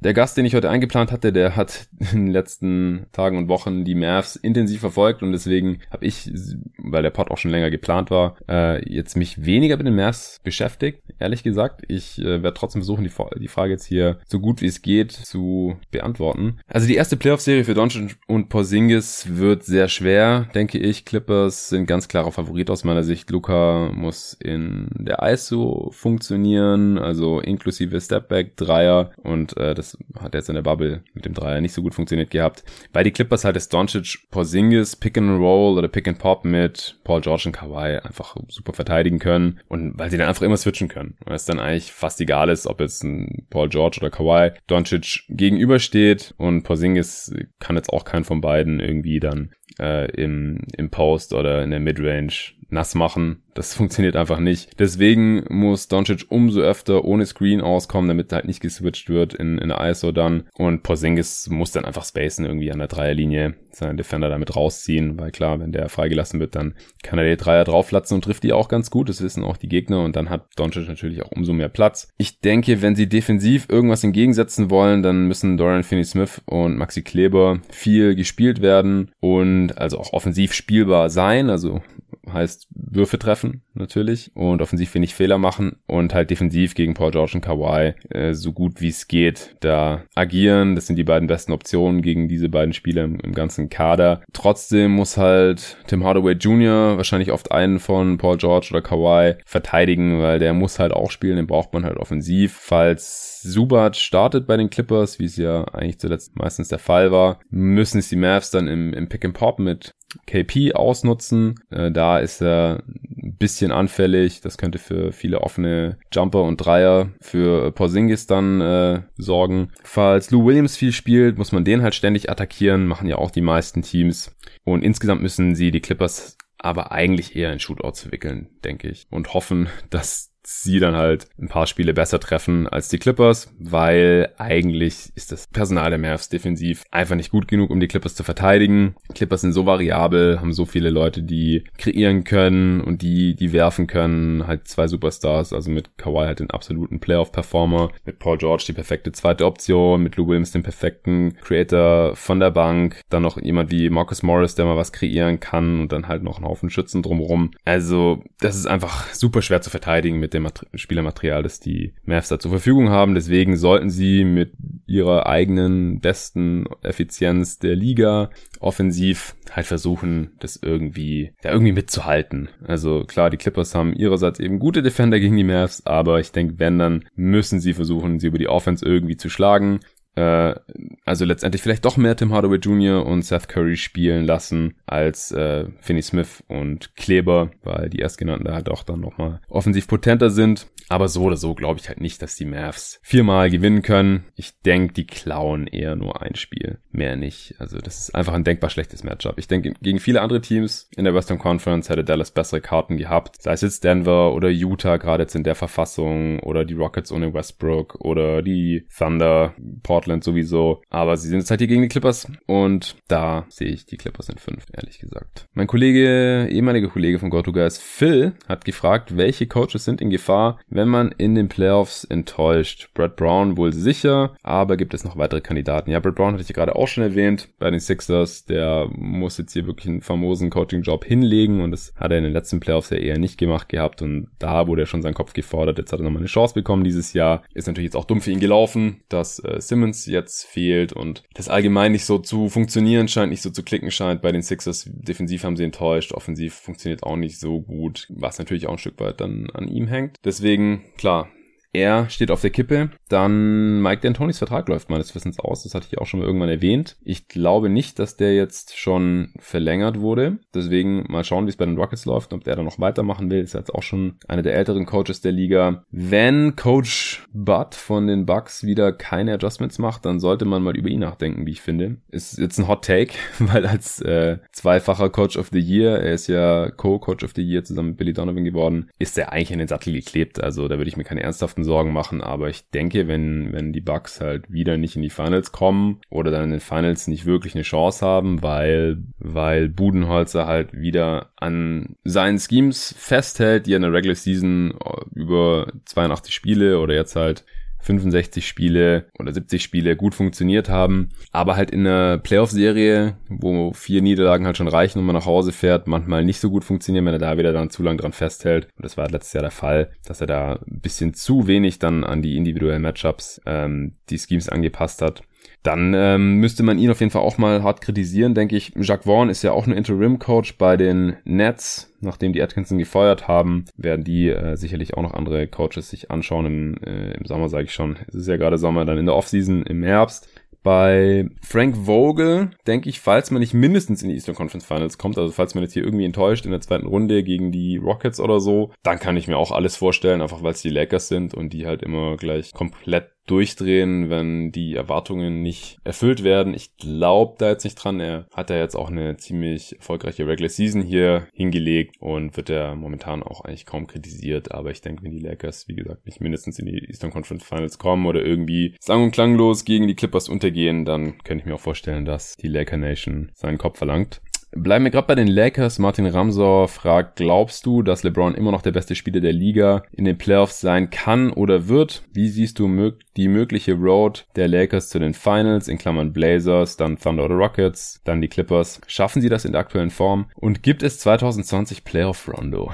der Gast, den ich heute eingeplant hatte, der hat in den letzten Tagen und Wochen die Mavs intensiv verfolgt und deswegen habe ich, weil der Pod auch schon länger geplant war, äh, jetzt mich weniger mit den Mavs beschäftigt, ehrlich gesagt. Ich äh, werde trotzdem versuchen, die, die, Frage jetzt hier so gut wie es geht zu beantworten. Also die erste Playoff-Serie für Doncic und Porzingis wird sehr schwer, denke ich. Clippers sind ganz klarer Favorit aus meiner Sicht. Luca muss in der ISO funktionieren, also inklusive Stepback, Dreier und äh, das hat jetzt in der Bubble mit dem Dreier nicht so gut funktioniert gehabt. Bei die Clippers halt ist Doncic, Porzingis, Pick and Roll oder Pick and Pop mit Paul George und Kawhi einfach super verteidigen können und weil sie dann einfach immer switchen können. Weil es dann eigentlich fast egal ist, ob jetzt ein Paul George oder Kawhi Doncic gegenübersteht und Porzingis kann jetzt auch keinen von beiden irgendwie dann äh, im, im Post oder in der Midrange nass machen. Das funktioniert einfach nicht. Deswegen muss Doncic umso öfter ohne Screen auskommen, damit halt nicht geswitcht wird in, in der ISO dann. Und Porzingis muss dann einfach spacen irgendwie an der Dreierlinie, seinen Defender damit rausziehen, weil klar, wenn der freigelassen wird, dann kann er die Dreier drauflatzen und trifft die auch ganz gut. Das wissen auch die Gegner und dann hat Doncic natürlich auch umso mehr Platz. Ich denke, wenn sie defensiv irgendwas entgegensetzen wollen, dann müssen Dorian Finney-Smith und Maxi Kleber viel gespielt werden und also auch offensiv spielbar sein. Also heißt, Würfe treffen, natürlich, und offensiv wenig Fehler machen und halt defensiv gegen Paul George und Kawhi äh, so gut wie es geht da agieren. Das sind die beiden besten Optionen gegen diese beiden Spieler im, im ganzen Kader. Trotzdem muss halt Tim Hardaway Jr. wahrscheinlich oft einen von Paul George oder Kawhi verteidigen, weil der muss halt auch spielen, den braucht man halt offensiv. Falls Subat startet bei den Clippers, wie es ja eigentlich zuletzt meistens der Fall war, müssen es die Mavs dann im, im Pick and Pop mit KP ausnutzen. Äh, da ist er ein bisschen anfällig. Das könnte für viele offene Jumper und Dreier für Porzingis dann äh, sorgen. Falls Lou Williams viel spielt, muss man den halt ständig attackieren. Machen ja auch die meisten Teams. Und insgesamt müssen sie die Clippers aber eigentlich eher in Shootouts wickeln, denke ich. Und hoffen, dass sie dann halt ein paar Spiele besser treffen als die Clippers, weil eigentlich ist das Personal der Mavs defensiv einfach nicht gut genug, um die Clippers zu verteidigen. Clippers sind so variabel, haben so viele Leute, die kreieren können und die, die werfen können. Halt zwei Superstars, also mit Kawhi halt den absoluten Playoff-Performer, mit Paul George die perfekte zweite Option, mit Lou Williams den perfekten Creator von der Bank, dann noch jemand wie Marcus Morris, der mal was kreieren kann und dann halt noch einen Haufen Schützen drumherum. Also, das ist einfach super schwer zu verteidigen mit dem Spielermaterial, das die Mavs da zur Verfügung haben. Deswegen sollten sie mit ihrer eigenen besten Effizienz der Liga offensiv halt versuchen, das irgendwie, ja, irgendwie mitzuhalten. Also klar, die Clippers haben ihrerseits eben gute Defender gegen die Mavs, aber ich denke, wenn, dann müssen sie versuchen, sie über die Offense irgendwie zu schlagen. Äh, also letztendlich vielleicht doch mehr Tim Hardaway Jr. und Seth Curry spielen lassen als äh, Finney Smith und Kleber, weil die erstgenannten da halt auch dann nochmal offensiv potenter sind. Aber so oder so glaube ich halt nicht, dass die Mavs viermal gewinnen können. Ich denke, die klauen eher nur ein Spiel. Mehr nicht. Also das ist einfach ein denkbar schlechtes Matchup. Ich denke, gegen viele andere Teams in der Western Conference hätte Dallas bessere Karten gehabt. Sei es jetzt Denver oder Utah, gerade jetzt in der Verfassung, oder die Rockets ohne Westbrook oder die Thunder, Portland sowieso. Aber sie sind jetzt halt hier gegen die Clippers und da sehe ich die Clippers in fünf, ehrlich gesagt. Mein Kollege, ehemaliger Kollege von GoToGuys, Phil, hat gefragt, welche Coaches sind in Gefahr, wenn wenn man in den Playoffs enttäuscht. Brad Brown wohl sicher, aber gibt es noch weitere Kandidaten? Ja, Brad Brown hatte ich ja gerade auch schon erwähnt bei den Sixers. Der muss jetzt hier wirklich einen famosen Coaching-Job hinlegen und das hat er in den letzten Playoffs ja eher nicht gemacht gehabt und da wurde er schon seinen Kopf gefordert. Jetzt hat er nochmal eine Chance bekommen dieses Jahr. Ist natürlich jetzt auch dumm für ihn gelaufen, dass äh, Simmons jetzt fehlt und das allgemein nicht so zu funktionieren scheint, nicht so zu klicken scheint bei den Sixers. Defensiv haben sie enttäuscht, offensiv funktioniert auch nicht so gut, was natürlich auch ein Stück weit dann an ihm hängt. Deswegen klar, er steht auf der Kippe. Dann Mike D'Antonis Vertrag läuft meines Wissens aus. Das hatte ich auch schon mal irgendwann erwähnt. Ich glaube nicht, dass der jetzt schon verlängert wurde. Deswegen mal schauen, wie es bei den Rockets läuft, ob der da noch weitermachen will. Ist jetzt auch schon einer der älteren Coaches der Liga. Wenn Coach Bud von den Bucks wieder keine Adjustments macht, dann sollte man mal über ihn nachdenken, wie ich finde. Ist jetzt ein Hot Take, weil als äh, zweifacher Coach of the Year, er ist ja Co-Coach of the Year zusammen mit Billy Donovan geworden, ist er eigentlich in den Sattel geklebt. Also da würde ich mir keine ernsthaften ernsthaften Sorgen machen, aber ich denke, wenn, wenn die Bucks halt wieder nicht in die Finals kommen oder dann in den Finals nicht wirklich eine Chance haben, weil, weil Budenholzer halt wieder an seinen Schemes festhält, die in der Regular Season über 82 Spiele oder jetzt halt 65 Spiele oder 70 Spiele gut funktioniert haben, aber halt in einer Playoff-Serie, wo vier Niederlagen halt schon reichen und man nach Hause fährt, manchmal nicht so gut funktionieren, wenn er da wieder dann zu lang dran festhält. Und das war letztes Jahr der Fall, dass er da ein bisschen zu wenig dann an die individuellen Matchups ähm, die Schemes angepasst hat dann ähm, müsste man ihn auf jeden Fall auch mal hart kritisieren, denke ich. Jacques Vaughn ist ja auch ein Interim-Coach bei den Nets. Nachdem die Atkinson gefeuert haben, werden die äh, sicherlich auch noch andere Coaches sich anschauen. Im, äh, im Sommer sage ich schon. Es ist ja gerade Sommer, dann in der Offseason im Herbst. Bei Frank Vogel denke ich, falls man nicht mindestens in die Eastern Conference Finals kommt, also falls man jetzt hier irgendwie enttäuscht in der zweiten Runde gegen die Rockets oder so, dann kann ich mir auch alles vorstellen, einfach weil es die Lakers sind und die halt immer gleich komplett durchdrehen, wenn die Erwartungen nicht erfüllt werden. Ich glaube da jetzt nicht dran. Er hat ja jetzt auch eine ziemlich erfolgreiche Regular Season hier hingelegt und wird ja momentan auch eigentlich kaum kritisiert. Aber ich denke, wenn die Lakers, wie gesagt, nicht mindestens in die Eastern Conference Finals kommen oder irgendwie sang- und klanglos gegen die Clippers untergehen, dann könnte ich mir auch vorstellen, dass die Laker Nation seinen Kopf verlangt. Bleiben wir gerade bei den Lakers. Martin Ramsor fragt, glaubst du, dass LeBron immer noch der beste Spieler der Liga in den Playoffs sein kann oder wird? Wie siehst du mög die mögliche Road der Lakers zu den Finals, in Klammern Blazers, dann Thunder oder Rockets, dann die Clippers? Schaffen sie das in der aktuellen Form? Und gibt es 2020 Playoff Rondo?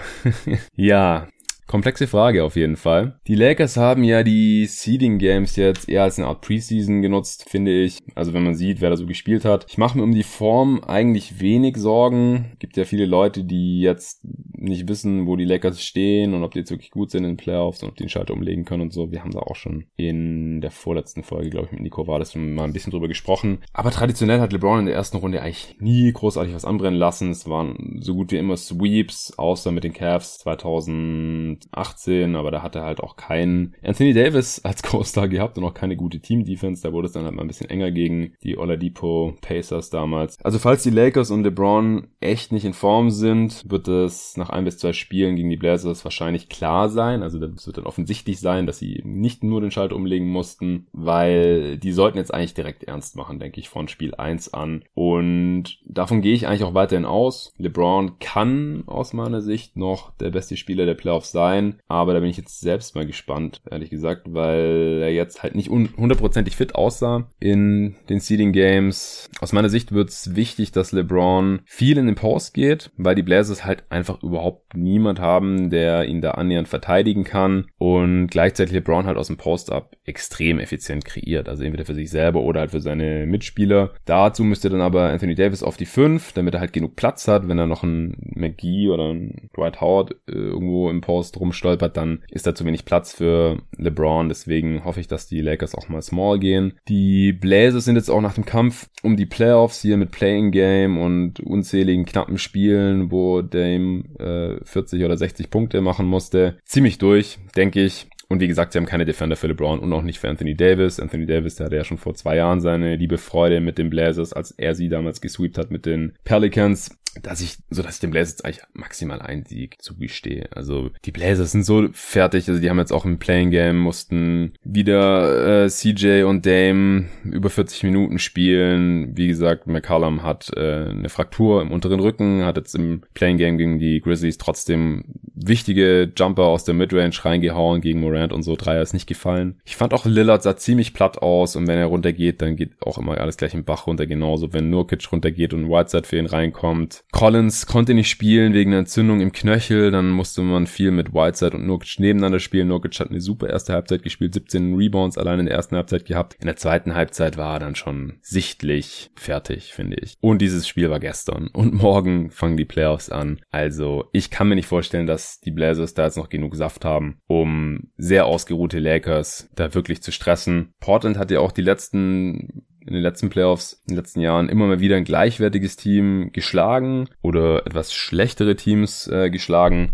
ja, Komplexe Frage auf jeden Fall. Die Lakers haben ja die Seeding Games jetzt eher als eine Art Preseason genutzt, finde ich. Also wenn man sieht, wer da so gespielt hat. Ich mache mir um die Form eigentlich wenig Sorgen. Gibt ja viele Leute, die jetzt nicht wissen, wo die Lakers stehen und ob die jetzt wirklich gut sind in den Playoffs und ob die den Schalter umlegen können und so. Wir haben da auch schon in der vorletzten Folge, glaube ich, mit Nico das mal ein bisschen drüber gesprochen. Aber traditionell hat LeBron in der ersten Runde eigentlich nie großartig was anbrennen lassen. Es waren so gut wie immer Sweeps, außer mit den Cavs 2000 2018, aber da hat er halt auch keinen Anthony Davis als Co-Star gehabt und auch keine gute Team-Defense. Da wurde es dann halt mal ein bisschen enger gegen die Oladipo Pacers damals. Also falls die Lakers und LeBron echt nicht in Form sind, wird es nach ein bis zwei Spielen gegen die Blazers wahrscheinlich klar sein. Also das wird dann offensichtlich sein, dass sie nicht nur den Schalter umlegen mussten, weil die sollten jetzt eigentlich direkt ernst machen, denke ich, von Spiel 1 an. Und davon gehe ich eigentlich auch weiterhin aus. LeBron kann aus meiner Sicht noch der beste Spieler der Playoffs sein sein. Aber da bin ich jetzt selbst mal gespannt, ehrlich gesagt, weil er jetzt halt nicht hundertprozentig fit aussah in den Seeding Games. Aus meiner Sicht wird es wichtig, dass LeBron viel in den Post geht, weil die Blazers halt einfach überhaupt niemand haben, der ihn da annähernd verteidigen kann und gleichzeitig LeBron halt aus dem Post-Up extrem effizient kreiert. Also entweder für sich selber oder halt für seine Mitspieler. Dazu müsste dann aber Anthony Davis auf die 5, damit er halt genug Platz hat, wenn er noch ein McGee oder ein Dwight Howard äh, irgendwo im Post rumstolpert, dann ist da zu wenig Platz für LeBron. Deswegen hoffe ich, dass die Lakers auch mal small gehen. Die Blazers sind jetzt auch nach dem Kampf um die Playoffs hier mit Playing Game und unzähligen knappen Spielen, wo Dame äh, 40 oder 60 Punkte machen musste, ziemlich durch, denke ich. Und wie gesagt, sie haben keine Defender für LeBron und auch nicht für Anthony Davis. Anthony Davis, der hatte ja schon vor zwei Jahren seine liebe Freude mit den Blazers, als er sie damals gesweept hat mit den Pelicans dass ich, so dass ich den Blazers eigentlich maximal einen Sieg zugestehe. Also die Blazers sind so fertig, also die haben jetzt auch im Playing Game mussten wieder äh, CJ und Dame über 40 Minuten spielen. Wie gesagt, McCallum hat äh, eine Fraktur im unteren Rücken, hat jetzt im Playing Game gegen die Grizzlies trotzdem wichtige Jumper aus der Midrange reingehauen gegen Morant und so. Dreier ist nicht gefallen. Ich fand auch Lillard sah ziemlich platt aus und wenn er runtergeht, dann geht auch immer alles gleich im Bach runter. Genauso, wenn Nurkic runtergeht und Whiteside für ihn reinkommt Collins konnte nicht spielen wegen einer Entzündung im Knöchel, dann musste man viel mit Whiteside und Nurkic nebeneinander spielen. Nurkic hat eine super erste Halbzeit gespielt, 17 Rebounds allein in der ersten Halbzeit gehabt. In der zweiten Halbzeit war er dann schon sichtlich fertig, finde ich. Und dieses Spiel war gestern und morgen fangen die Playoffs an. Also ich kann mir nicht vorstellen, dass die Blazers da jetzt noch genug Saft haben, um sehr ausgeruhte Lakers da wirklich zu stressen. Portland hat ja auch die letzten in den letzten Playoffs, in den letzten Jahren immer mal wieder ein gleichwertiges Team geschlagen oder etwas schlechtere Teams äh, geschlagen.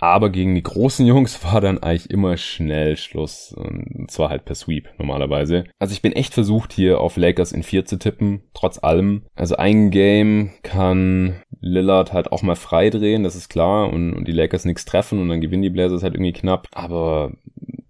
Aber gegen die großen Jungs war dann eigentlich immer schnell Schluss. Und zwar halt per Sweep normalerweise. Also ich bin echt versucht hier auf Lakers in 4 zu tippen, trotz allem. Also ein Game kann Lillard halt auch mal frei drehen, das ist klar. Und, und die Lakers nichts treffen und dann gewinnen die Blazers halt irgendwie knapp. Aber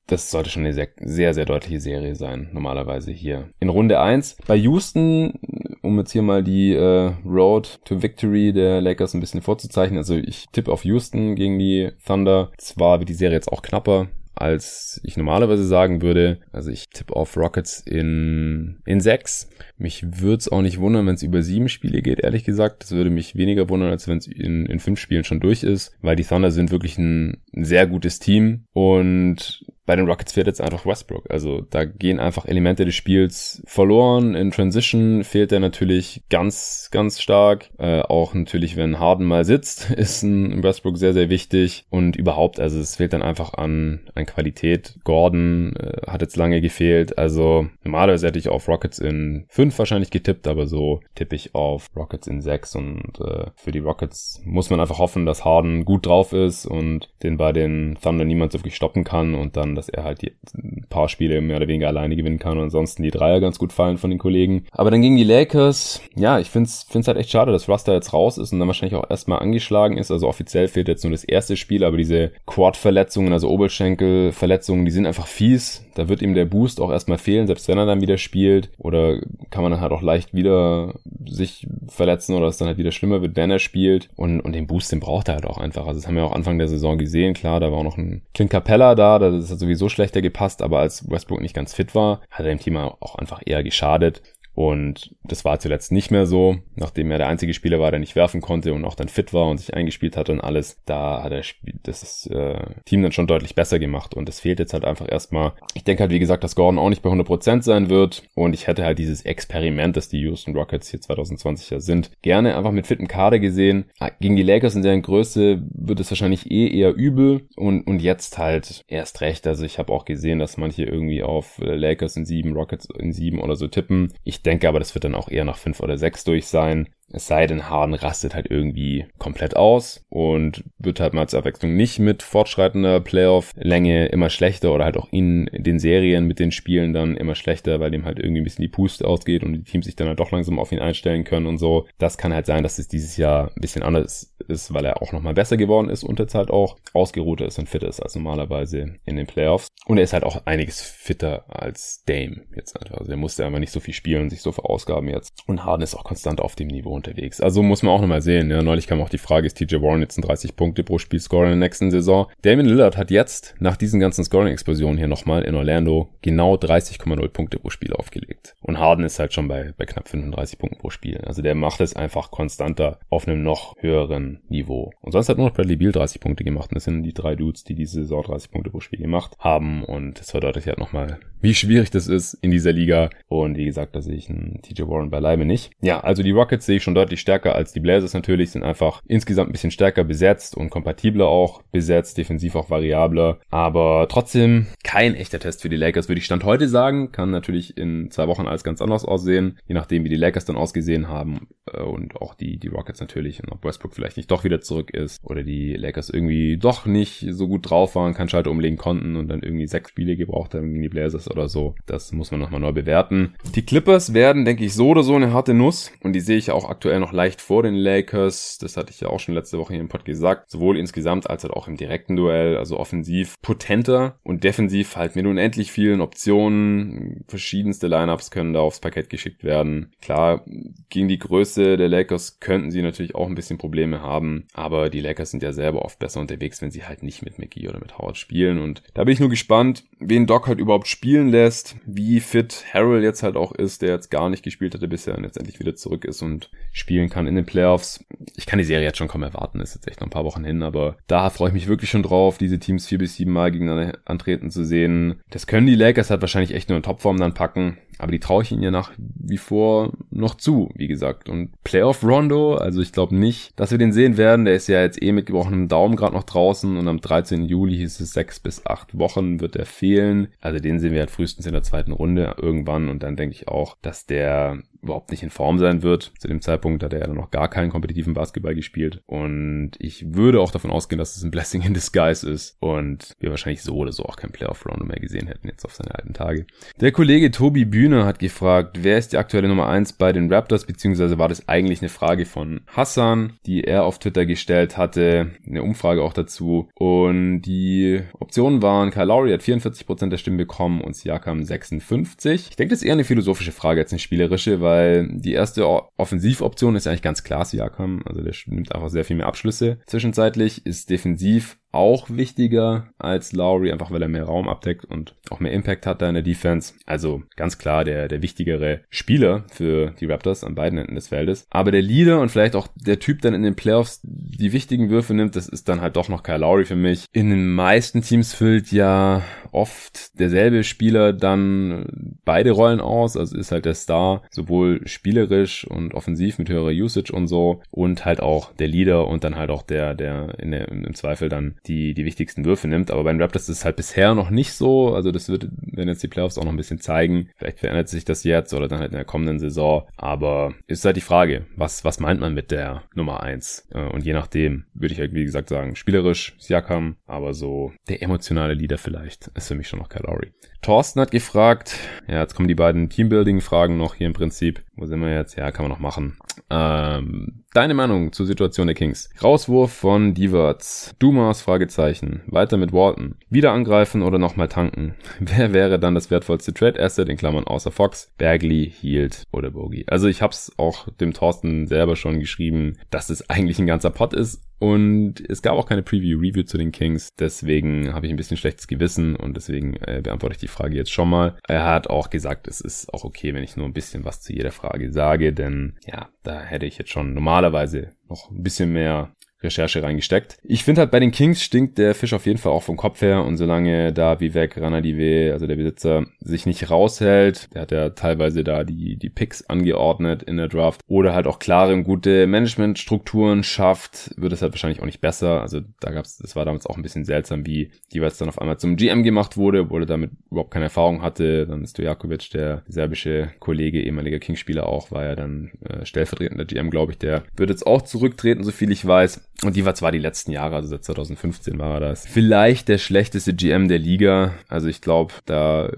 das sollte schon eine sehr, sehr, sehr deutliche Serie sein, normalerweise hier. In Runde 1 bei Houston, um jetzt hier mal die äh, Road to Victory der Lakers ein bisschen vorzuzeichnen. Also ich tippe auf Houston gegen die Thunder. Zwar wird die Serie jetzt auch knapper, als ich normalerweise sagen würde. Also ich tippe auf Rockets in, in sechs. Mich würde es auch nicht wundern, wenn es über sieben Spiele geht, ehrlich gesagt. Das würde mich weniger wundern, als wenn es in, in fünf Spielen schon durch ist, weil die Thunder sind wirklich ein, ein sehr gutes Team und bei den Rockets fehlt jetzt einfach Westbrook. Also da gehen einfach Elemente des Spiels verloren. In Transition fehlt er natürlich ganz, ganz stark. Äh, auch natürlich, wenn Harden mal sitzt, ist ein Westbrook sehr, sehr wichtig. Und überhaupt, also es fehlt dann einfach an, an Qualität. Gordon äh, hat jetzt lange gefehlt. Also normalerweise hätte ich auf Rockets in fünf wahrscheinlich getippt, aber so tippe ich auf Rockets in sechs. Und äh, für die Rockets muss man einfach hoffen, dass Harden gut drauf ist und den bei den Thunder niemand so wirklich stoppen kann und dann dass er halt die, ein paar Spiele mehr oder weniger alleine gewinnen kann und ansonsten die Dreier ganz gut fallen von den Kollegen. Aber dann gegen die Lakers, ja, ich find's, find's halt echt schade, dass Ruster jetzt raus ist und dann wahrscheinlich auch erstmal angeschlagen ist. Also offiziell fehlt jetzt nur das erste Spiel, aber diese Quad-Verletzungen, also Oberschenkel-Verletzungen, die sind einfach fies Da wird ihm der Boost auch erstmal fehlen, selbst wenn er dann wieder spielt. Oder kann man dann halt auch leicht wieder sich verletzen oder es dann halt wieder schlimmer wird, wenn er spielt. Und, und den Boost, den braucht er halt auch einfach. Also das haben wir auch Anfang der Saison gesehen. Klar, da war auch noch ein Clint Capella da, das hat sowieso schlechter gepasst, aber als Westbrook nicht ganz fit war, hat er dem Team auch einfach eher geschadet. Und das war zuletzt nicht mehr so, nachdem er der einzige Spieler war, der nicht werfen konnte und auch dann fit war und sich eingespielt hat und alles. Da hat er das äh, Team dann schon deutlich besser gemacht und es fehlt jetzt halt einfach erstmal. Ich denke halt, wie gesagt, dass Gordon auch nicht bei 100% sein wird und ich hätte halt dieses Experiment, das die Houston Rockets hier 2020 ja sind, gerne einfach mit fitten Kader gesehen. Ah, gegen die Lakers in deren Größe wird es wahrscheinlich eh eher übel und, und jetzt halt erst recht. Also ich habe auch gesehen, dass manche irgendwie auf äh, Lakers in sieben, Rockets in sieben oder so tippen. Ich denke aber, das wird dann auch eher nach fünf oder sechs durch sein. Es sei denn, Harden rastet halt irgendwie komplett aus und wird halt mal zur Abwechslung nicht mit fortschreitender Playoff-Länge immer schlechter oder halt auch in den Serien mit den Spielen dann immer schlechter, weil dem halt irgendwie ein bisschen die Puste ausgeht und die Teams sich dann halt doch langsam auf ihn einstellen können und so. Das kann halt sein, dass es dieses Jahr ein bisschen anders ist, weil er auch nochmal besser geworden ist und jetzt halt auch ausgeruhter ist und fitter ist als normalerweise in den Playoffs. Und er ist halt auch einiges fitter als Dame jetzt einfach. Also er musste einfach nicht so viel spielen und sich so verausgaben jetzt. Und Harden ist auch konstant auf dem Niveau unterwegs. Also muss man auch nochmal sehen. Ja, neulich kam auch die Frage, ist TJ Warren jetzt ein 30 Punkte pro Spiel Scorer in der nächsten Saison? Damon Lillard hat jetzt nach diesen ganzen Scoring-Explosionen hier nochmal in Orlando genau 30,0 Punkte pro Spiel aufgelegt. Und Harden ist halt schon bei, bei knapp 35 Punkten pro Spiel. Also der macht es einfach konstanter auf einem noch höheren Niveau. Und sonst hat nur noch Bradley Beal 30 Punkte gemacht. Und das sind die drei Dudes, die diese Saison 30 Punkte pro Spiel gemacht haben. Und das verdeutlicht halt nochmal, wie schwierig das ist in dieser Liga. Und wie gesagt, da sehe ich einen TJ Warren beileibe nicht. Ja, also die Rockets sehe ich schon deutlich stärker als die Blazers natürlich, sind einfach insgesamt ein bisschen stärker besetzt und kompatibler auch besetzt, defensiv auch variabler. Aber trotzdem kein echter Test für die Lakers, würde ich Stand heute sagen. Kann natürlich in zwei Wochen alles ganz anders aussehen, je nachdem, wie die Lakers dann ausgesehen haben äh, und auch die, die Rockets natürlich und ob Westbrook vielleicht nicht doch wieder zurück ist oder die Lakers irgendwie doch nicht so gut drauf waren, keinen Schalter umlegen konnten und dann irgendwie sechs Spiele gebraucht haben gegen die Blazers oder so. Das muss man nochmal neu bewerten. Die Clippers werden, denke ich, so oder so eine harte Nuss und die sehe ich auch aktuell noch leicht vor den Lakers. Das hatte ich ja auch schon letzte Woche hier im Pod gesagt. Sowohl insgesamt als halt auch im direkten Duell, also offensiv potenter und defensiv halt mit unendlich vielen Optionen. Verschiedenste Lineups können da aufs Parkett geschickt werden. Klar, gegen die Größe der Lakers könnten sie natürlich auch ein bisschen Probleme haben, aber die Lakers sind ja selber oft besser unterwegs, wenn sie halt nicht mit McGee oder mit Howard spielen und da bin ich nur gespannt, wen Doc halt überhaupt spielen lässt, wie fit Harrell jetzt halt auch ist, der jetzt gar nicht gespielt hatte bisher und jetzt endlich wieder zurück ist und spielen kann in den Playoffs. Ich kann die Serie jetzt schon kaum erwarten, ist jetzt echt noch ein paar Wochen hin, aber da freue ich mich wirklich schon drauf, diese Teams vier bis sieben Mal gegeneinander antreten zu sehen. Das können die Lakers halt wahrscheinlich echt nur in Topform dann packen. Aber die traue ich ihnen ja nach wie vor noch zu, wie gesagt. Und Playoff Rondo, also ich glaube nicht, dass wir den sehen werden. Der ist ja jetzt eh mit gebrochenem Daumen gerade noch draußen und am 13. Juli hieß es sechs bis acht Wochen wird er fehlen. Also den sehen wir halt frühestens in der zweiten Runde irgendwann und dann denke ich auch, dass der überhaupt nicht in Form sein wird. Zu dem Zeitpunkt hat er ja noch gar keinen kompetitiven Basketball gespielt. Und ich würde auch davon ausgehen, dass es ein Blessing in Disguise ist und wir wahrscheinlich so oder so auch kein Playoff-Round mehr gesehen hätten jetzt auf seine alten Tage. Der Kollege Tobi Bühne hat gefragt, wer ist die aktuelle Nummer eins bei den Raptors, beziehungsweise war das eigentlich eine Frage von Hassan, die er auf Twitter gestellt hatte, eine Umfrage auch dazu. Und die Optionen waren, Kyle Lowry hat 44% der Stimmen bekommen und Siakam 56. Ich denke, das ist eher eine philosophische Frage als eine spielerische, weil die erste Offensivoption ist eigentlich ganz klar Siakam, also der nimmt einfach sehr viel mehr Abschlüsse. Zwischenzeitlich ist defensiv auch wichtiger als Lowry, einfach weil er mehr Raum abdeckt und auch mehr Impact hat da in der Defense. Also ganz klar der, der wichtigere Spieler für die Raptors an beiden Enden des Feldes. Aber der Leader und vielleicht auch der Typ dann in den Playoffs die wichtigen Würfe nimmt, das ist dann halt doch noch Kyle Lowry für mich. In den meisten Teams füllt ja oft derselbe Spieler dann beide Rollen aus, also ist halt der Star, sowohl spielerisch und offensiv mit höherer Usage und so und halt auch der Leader und dann halt auch der, der, in der im Zweifel dann die, die wichtigsten Würfe nimmt. Aber bei den Raptors ist es halt bisher noch nicht so. Also das wird, wenn jetzt die Playoffs auch noch ein bisschen zeigen. Vielleicht verändert sich das jetzt oder dann halt in der kommenden Saison. Aber ist halt die Frage, was, was meint man mit der Nummer eins? Äh, und je nachdem würde ich halt, wie gesagt, sagen, spielerisch Siakam, aber so der emotionale Leader vielleicht ist für mich schon noch Lowry. Thorsten hat gefragt, ja, jetzt kommen die beiden Teambuilding-Fragen noch hier im Prinzip. Wo sind wir jetzt? Ja, kann man noch machen. Ähm, deine Meinung zur Situation der Kings? Rauswurf von Diverts. Dumas? Fragezeichen. Weiter mit Walton. Wieder angreifen oder nochmal tanken? Wer wäre dann das wertvollste Trade Asset in Klammern außer Fox? Bagley, Heald oder Bogey? Also ich hab's auch dem Thorsten selber schon geschrieben, dass es eigentlich ein ganzer Pot ist und es gab auch keine Preview-Review zu den Kings, deswegen habe ich ein bisschen schlechtes Gewissen und deswegen äh, beantworte ich die Frage jetzt schon mal. Er hat auch gesagt, es ist auch okay, wenn ich nur ein bisschen was zu jeder Frage sage, denn ja, da hätte ich jetzt schon normalerweise noch ein bisschen mehr Recherche reingesteckt. Ich finde halt bei den Kings stinkt der Fisch auf jeden Fall auch vom Kopf her und solange da Vivek Ranadive, also der Besitzer, sich nicht raushält, der hat ja teilweise da die, die Picks angeordnet in der Draft oder halt auch klare und gute Managementstrukturen schafft, wird es halt wahrscheinlich auch nicht besser. Also da gab's, das war damals auch ein bisschen seltsam, wie jeweils dann auf einmal zum GM gemacht wurde, obwohl er damit überhaupt keine Erfahrung hatte. Dann ist Stojakovic, der serbische Kollege, ehemaliger Kings-Spieler auch, war ja dann äh, stellvertretender GM, glaube ich. Der wird jetzt auch zurücktreten, so viel ich weiß. Und die war zwar die letzten Jahre, also seit 2015 war er das. Vielleicht der schlechteste GM der Liga. Also ich glaube, da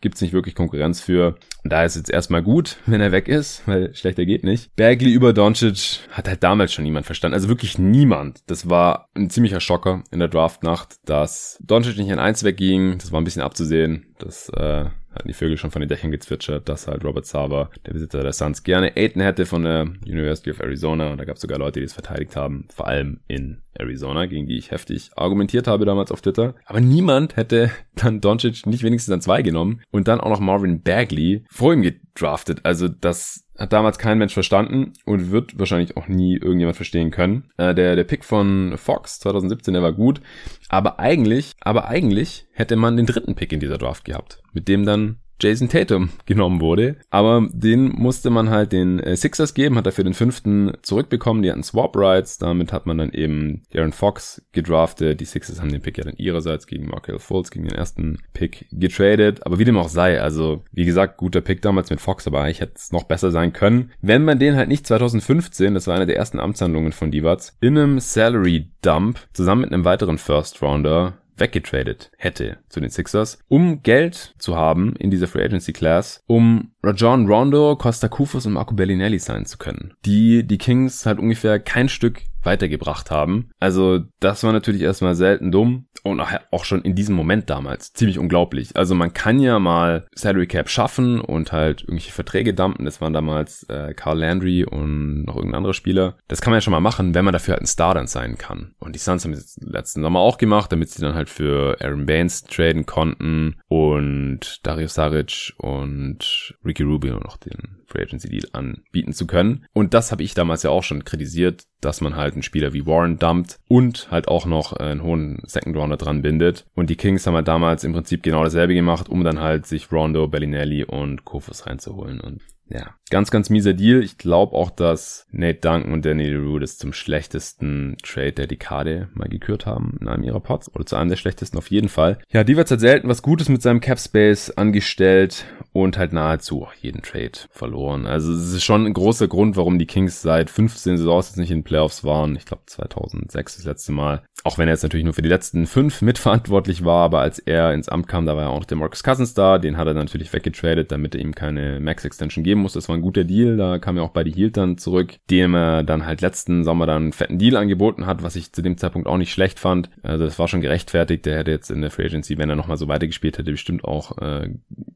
gibt's nicht wirklich Konkurrenz für. Da ist jetzt erstmal gut, wenn er weg ist, weil schlechter geht nicht. Bagley über Doncic hat halt damals schon niemand verstanden. Also wirklich niemand. Das war ein ziemlicher Schocker in der Draftnacht, dass Doncic nicht an eins wegging. Das war ein bisschen abzusehen. Das äh, hatten die Vögel schon von den Dächern gezwitschert, dass halt Robert Sava, der Besitzer der Suns, gerne Aiden hätte von der University of Arizona. Und da gab es sogar Leute, die es verteidigt haben, vor allem in Arizona, gegen die ich heftig argumentiert habe damals auf Twitter. Aber niemand hätte dann Doncic nicht wenigstens an zwei genommen und dann auch noch Marvin Bagley vor ihm gedraftet. Also das hat damals kein Mensch verstanden und wird wahrscheinlich auch nie irgendjemand verstehen können. Äh, der, der Pick von Fox 2017, der war gut. Aber eigentlich, aber eigentlich hätte man den dritten Pick in dieser Draft gehabt, mit dem dann Jason Tatum genommen wurde. Aber den musste man halt den äh, Sixers geben, hat dafür den fünften zurückbekommen. Die hatten Swap Rights. Damit hat man dann eben Darren Fox gedraftet. Die Sixers haben den Pick ja dann ihrerseits gegen Markel Fultz, gegen den ersten Pick getradet. Aber wie dem auch sei, also wie gesagt, guter Pick damals mit Fox, aber eigentlich hätte es noch besser sein können. Wenn man den halt nicht 2015, das war eine der ersten Amtshandlungen von Divac, in einem Salary Dump zusammen mit einem weiteren First Rounder weggetradet hätte zu den Sixers, um Geld zu haben in dieser Free Agency Class, um Rajon Rondo, Costa Kufus und Marco Bellinelli sein zu können, die die Kings halt ungefähr kein Stück weitergebracht haben. Also das war natürlich erstmal selten dumm und auch schon in diesem Moment damals ziemlich unglaublich. Also man kann ja mal Salary Cap schaffen und halt irgendwelche Verträge dumpen. Das waren damals äh, Carl Landry und noch irgendein anderer Spieler. Das kann man ja schon mal machen, wenn man dafür halt ein Star dann sein kann. Und die Suns haben es letzten Sommer auch gemacht, damit sie dann halt für Aaron Baines traden konnten und Dario Saric und Ricky Rubio noch den Free Agency Deal anbieten zu können. Und das habe ich damals ja auch schon kritisiert, dass man halt einen Spieler wie Warren dumpt und halt auch noch einen hohen Second Rounder dran bindet. Und die Kings haben halt damals im Prinzip genau dasselbe gemacht, um dann halt sich Rondo, Bellinelli und Kofus reinzuholen. Und ja, ganz, ganz mieser Deal. Ich glaube auch, dass Nate Duncan und Danny LeRoux das zum schlechtesten Trade der Dekade mal gekürt haben in einem ihrer Pots. Oder zu einem der schlechtesten auf jeden Fall. Ja, Divac hat selten was Gutes mit seinem Cap Space angestellt und halt nahezu jeden Trade verloren. Also es ist schon ein großer Grund, warum die Kings seit 15 Saisons jetzt nicht in den Playoffs waren. Ich glaube 2006 das letzte Mal. Auch wenn er jetzt natürlich nur für die letzten fünf mitverantwortlich war, aber als er ins Amt kam, da war ja auch noch der Marcus Cousins da. Den hat er natürlich weggetradet, damit er ihm keine Max Extension geben muss. Das war ein guter Deal. Da kam ja auch bei die Hield dann zurück, dem er dann halt letzten Sommer dann einen fetten Deal angeboten hat, was ich zu dem Zeitpunkt auch nicht schlecht fand. Also das war schon gerechtfertigt. Der hätte jetzt in der Free Agency, wenn er nochmal so weitergespielt hätte, bestimmt auch äh,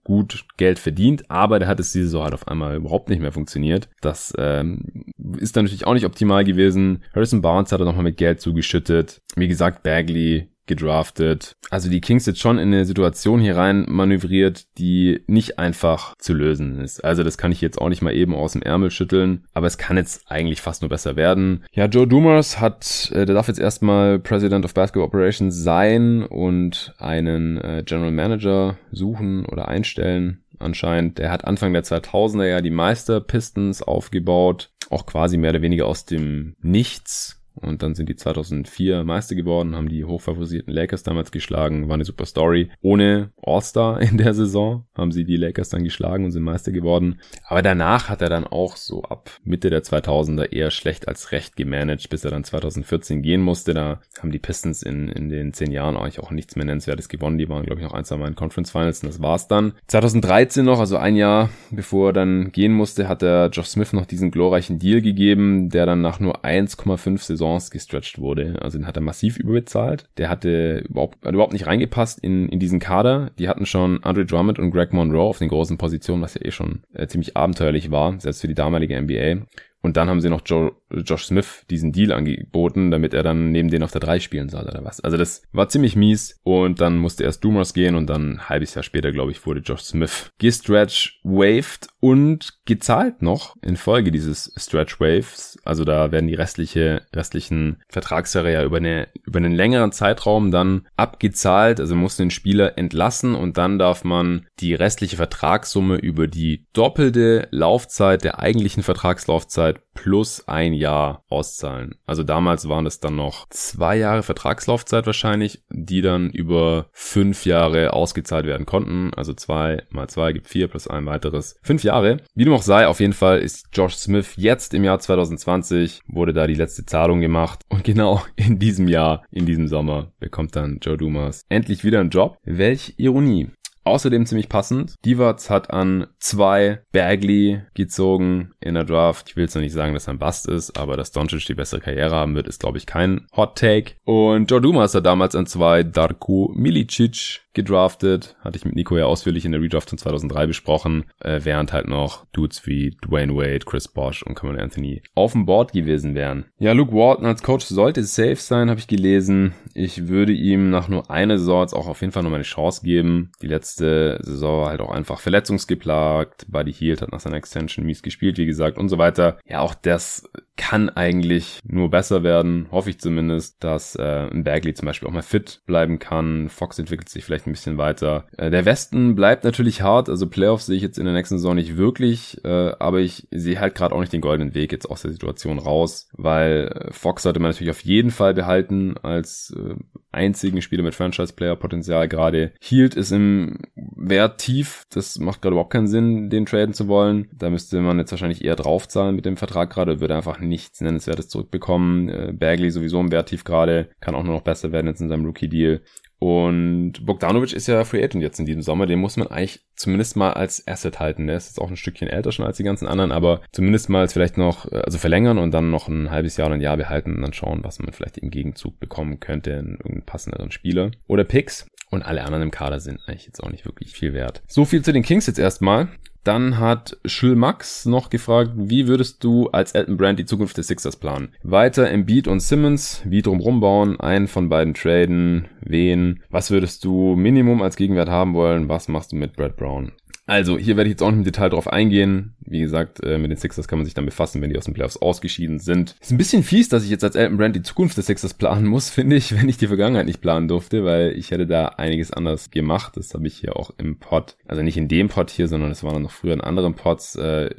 gut Geld verdient. Aber der hat es diese Saison halt auf einmal überhaupt nicht mehr funktioniert. Das ähm, ist dann natürlich auch nicht optimal gewesen. Harrison Barnes hat er nochmal mit Geld zugeschüttet. Wie gesagt, Bagley gedraftet. Also die Kings jetzt schon in eine Situation hier rein manövriert, die nicht einfach zu lösen ist. Also das kann ich jetzt auch nicht mal eben aus dem Ärmel schütteln, aber es kann jetzt eigentlich fast nur besser werden. Ja, Joe Dumas hat, äh, der darf jetzt erstmal President of Basketball Operations sein und einen äh, General Manager suchen oder einstellen anscheinend. Der hat Anfang der 2000er ja die Meister Pistons aufgebaut, auch quasi mehr oder weniger aus dem Nichts und dann sind die 2004 Meister geworden, haben die hochfavorisierten Lakers damals geschlagen, war eine super Story. Ohne All-Star in der Saison haben sie die Lakers dann geschlagen und sind Meister geworden. Aber danach hat er dann auch so ab Mitte der 2000er eher schlecht als recht gemanagt, bis er dann 2014 gehen musste. Da haben die Pistons in, in den zehn Jahren eigentlich auch nichts mehr nennenswertes gewonnen. Die waren, glaube ich, noch ein, zwei Mal in Conference Finals und das war's dann. 2013 noch, also ein Jahr bevor er dann gehen musste, hat er Josh Smith noch diesen glorreichen Deal gegeben, der dann nach nur 1,5 Saisons gestretched wurde. Also den hat er massiv überbezahlt. Der hatte überhaupt, hat überhaupt nicht reingepasst in, in diesen Kader. Die hatten schon Andre Drummond und Greg Monroe auf den großen Positionen, was ja eh schon äh, ziemlich abenteuerlich war, selbst für die damalige NBA. Und dann haben sie noch Joe, Josh Smith diesen Deal angeboten, damit er dann neben denen auf der 3 spielen soll oder was. Also das war ziemlich mies und dann musste erst Dumas gehen und dann ein halbes Jahr später, glaube ich, wurde Josh Smith gestretch waved und gezahlt noch in Folge dieses Stretch Waves. Also da werden die restliche, restlichen Vertragsjahre ja über, eine, über einen längeren Zeitraum dann abgezahlt. Also muss den Spieler entlassen und dann darf man die restliche Vertragssumme über die doppelte Laufzeit der eigentlichen Vertragslaufzeit plus ein Jahr auszahlen. Also damals waren es dann noch zwei Jahre Vertragslaufzeit wahrscheinlich, die dann über fünf Jahre ausgezahlt werden konnten. Also zwei mal zwei gibt vier plus ein weiteres. Fünf Jahre. Wie dem auch sei, auf jeden Fall ist Josh Smith jetzt im Jahr 2020 wurde da die letzte Zahlung gemacht. Und genau in diesem Jahr, in diesem Sommer, bekommt dann Joe Dumas endlich wieder einen Job. Welch Ironie. Außerdem ziemlich passend. Divac hat an zwei Bagley gezogen in der Draft. Ich will jetzt noch nicht sagen, dass er ein Bust ist, aber dass Doncic die bessere Karriere haben wird, ist glaube ich kein Hot Take. Und Joe Dumas hat damals an zwei Darko Milicic gedraftet. Hatte ich mit Nico ja ausführlich in der Redraft von 2003 besprochen, äh, während halt noch Dudes wie Dwayne Wade, Chris Bosch und Cameron Anthony auf dem Board gewesen wären. Ja, Luke Walton als Coach sollte safe sein, habe ich gelesen. Ich würde ihm nach nur einer Saison auch auf jeden Fall noch eine Chance geben. Die letzte Saison war halt auch einfach verletzungsgeplagt. Buddy Hield hat nach seiner Extension mies gespielt, wie gesagt, und so weiter. Ja, auch das kann eigentlich nur besser werden, hoffe ich zumindest, dass äh, ein Bagley zum Beispiel auch mal fit bleiben kann. Fox entwickelt sich vielleicht ein bisschen weiter. Äh, der Westen bleibt natürlich hart, also Playoffs sehe ich jetzt in der nächsten Saison nicht wirklich, äh, aber ich sehe halt gerade auch nicht den goldenen Weg jetzt aus der Situation raus, weil äh, Fox sollte man natürlich auf jeden Fall behalten als äh, einzigen Spieler mit Franchise-Player-Potenzial gerade. Hield ist im Wert tief, das macht gerade überhaupt keinen Sinn, den traden zu wollen. Da müsste man jetzt wahrscheinlich eher draufzahlen mit dem Vertrag gerade, würde einfach nichts Nennenswertes zurückbekommen. Äh, Bagley sowieso im Wert tief gerade, kann auch nur noch besser werden jetzt in seinem Rookie-Deal. Und Bogdanovic ist ja Free Agent jetzt in diesem Sommer. Den muss man eigentlich zumindest mal als Asset halten. Der ist jetzt auch ein Stückchen älter schon als die ganzen anderen, aber zumindest mal vielleicht noch, äh, also verlängern und dann noch ein halbes Jahr oder ein Jahr behalten und dann schauen, was man vielleicht im Gegenzug bekommen könnte in irgendeinen passenderen Spieler. Oder Picks. Und alle anderen im Kader sind eigentlich jetzt auch nicht wirklich viel wert. So viel zu den Kings jetzt erstmal. Dann hat Max noch gefragt, wie würdest du als Elton Brand die Zukunft des Sixers planen? Weiter Embiid und Simmons, wie drumrum bauen, einen von beiden traden, wen? Was würdest du Minimum als Gegenwert haben wollen? Was machst du mit Brad Brown? Also, hier werde ich jetzt auch nicht im Detail drauf eingehen. Wie gesagt, äh, mit den Sixers kann man sich dann befassen, wenn die aus den Playoffs ausgeschieden sind. Ist ein bisschen fies, dass ich jetzt als Elton Brand die Zukunft des Sixers planen muss, finde ich, wenn ich die Vergangenheit nicht planen durfte, weil ich hätte da einiges anders gemacht. Das habe ich hier auch im Pod, also nicht in dem Pod hier, sondern es waren noch früher in anderen Pods äh,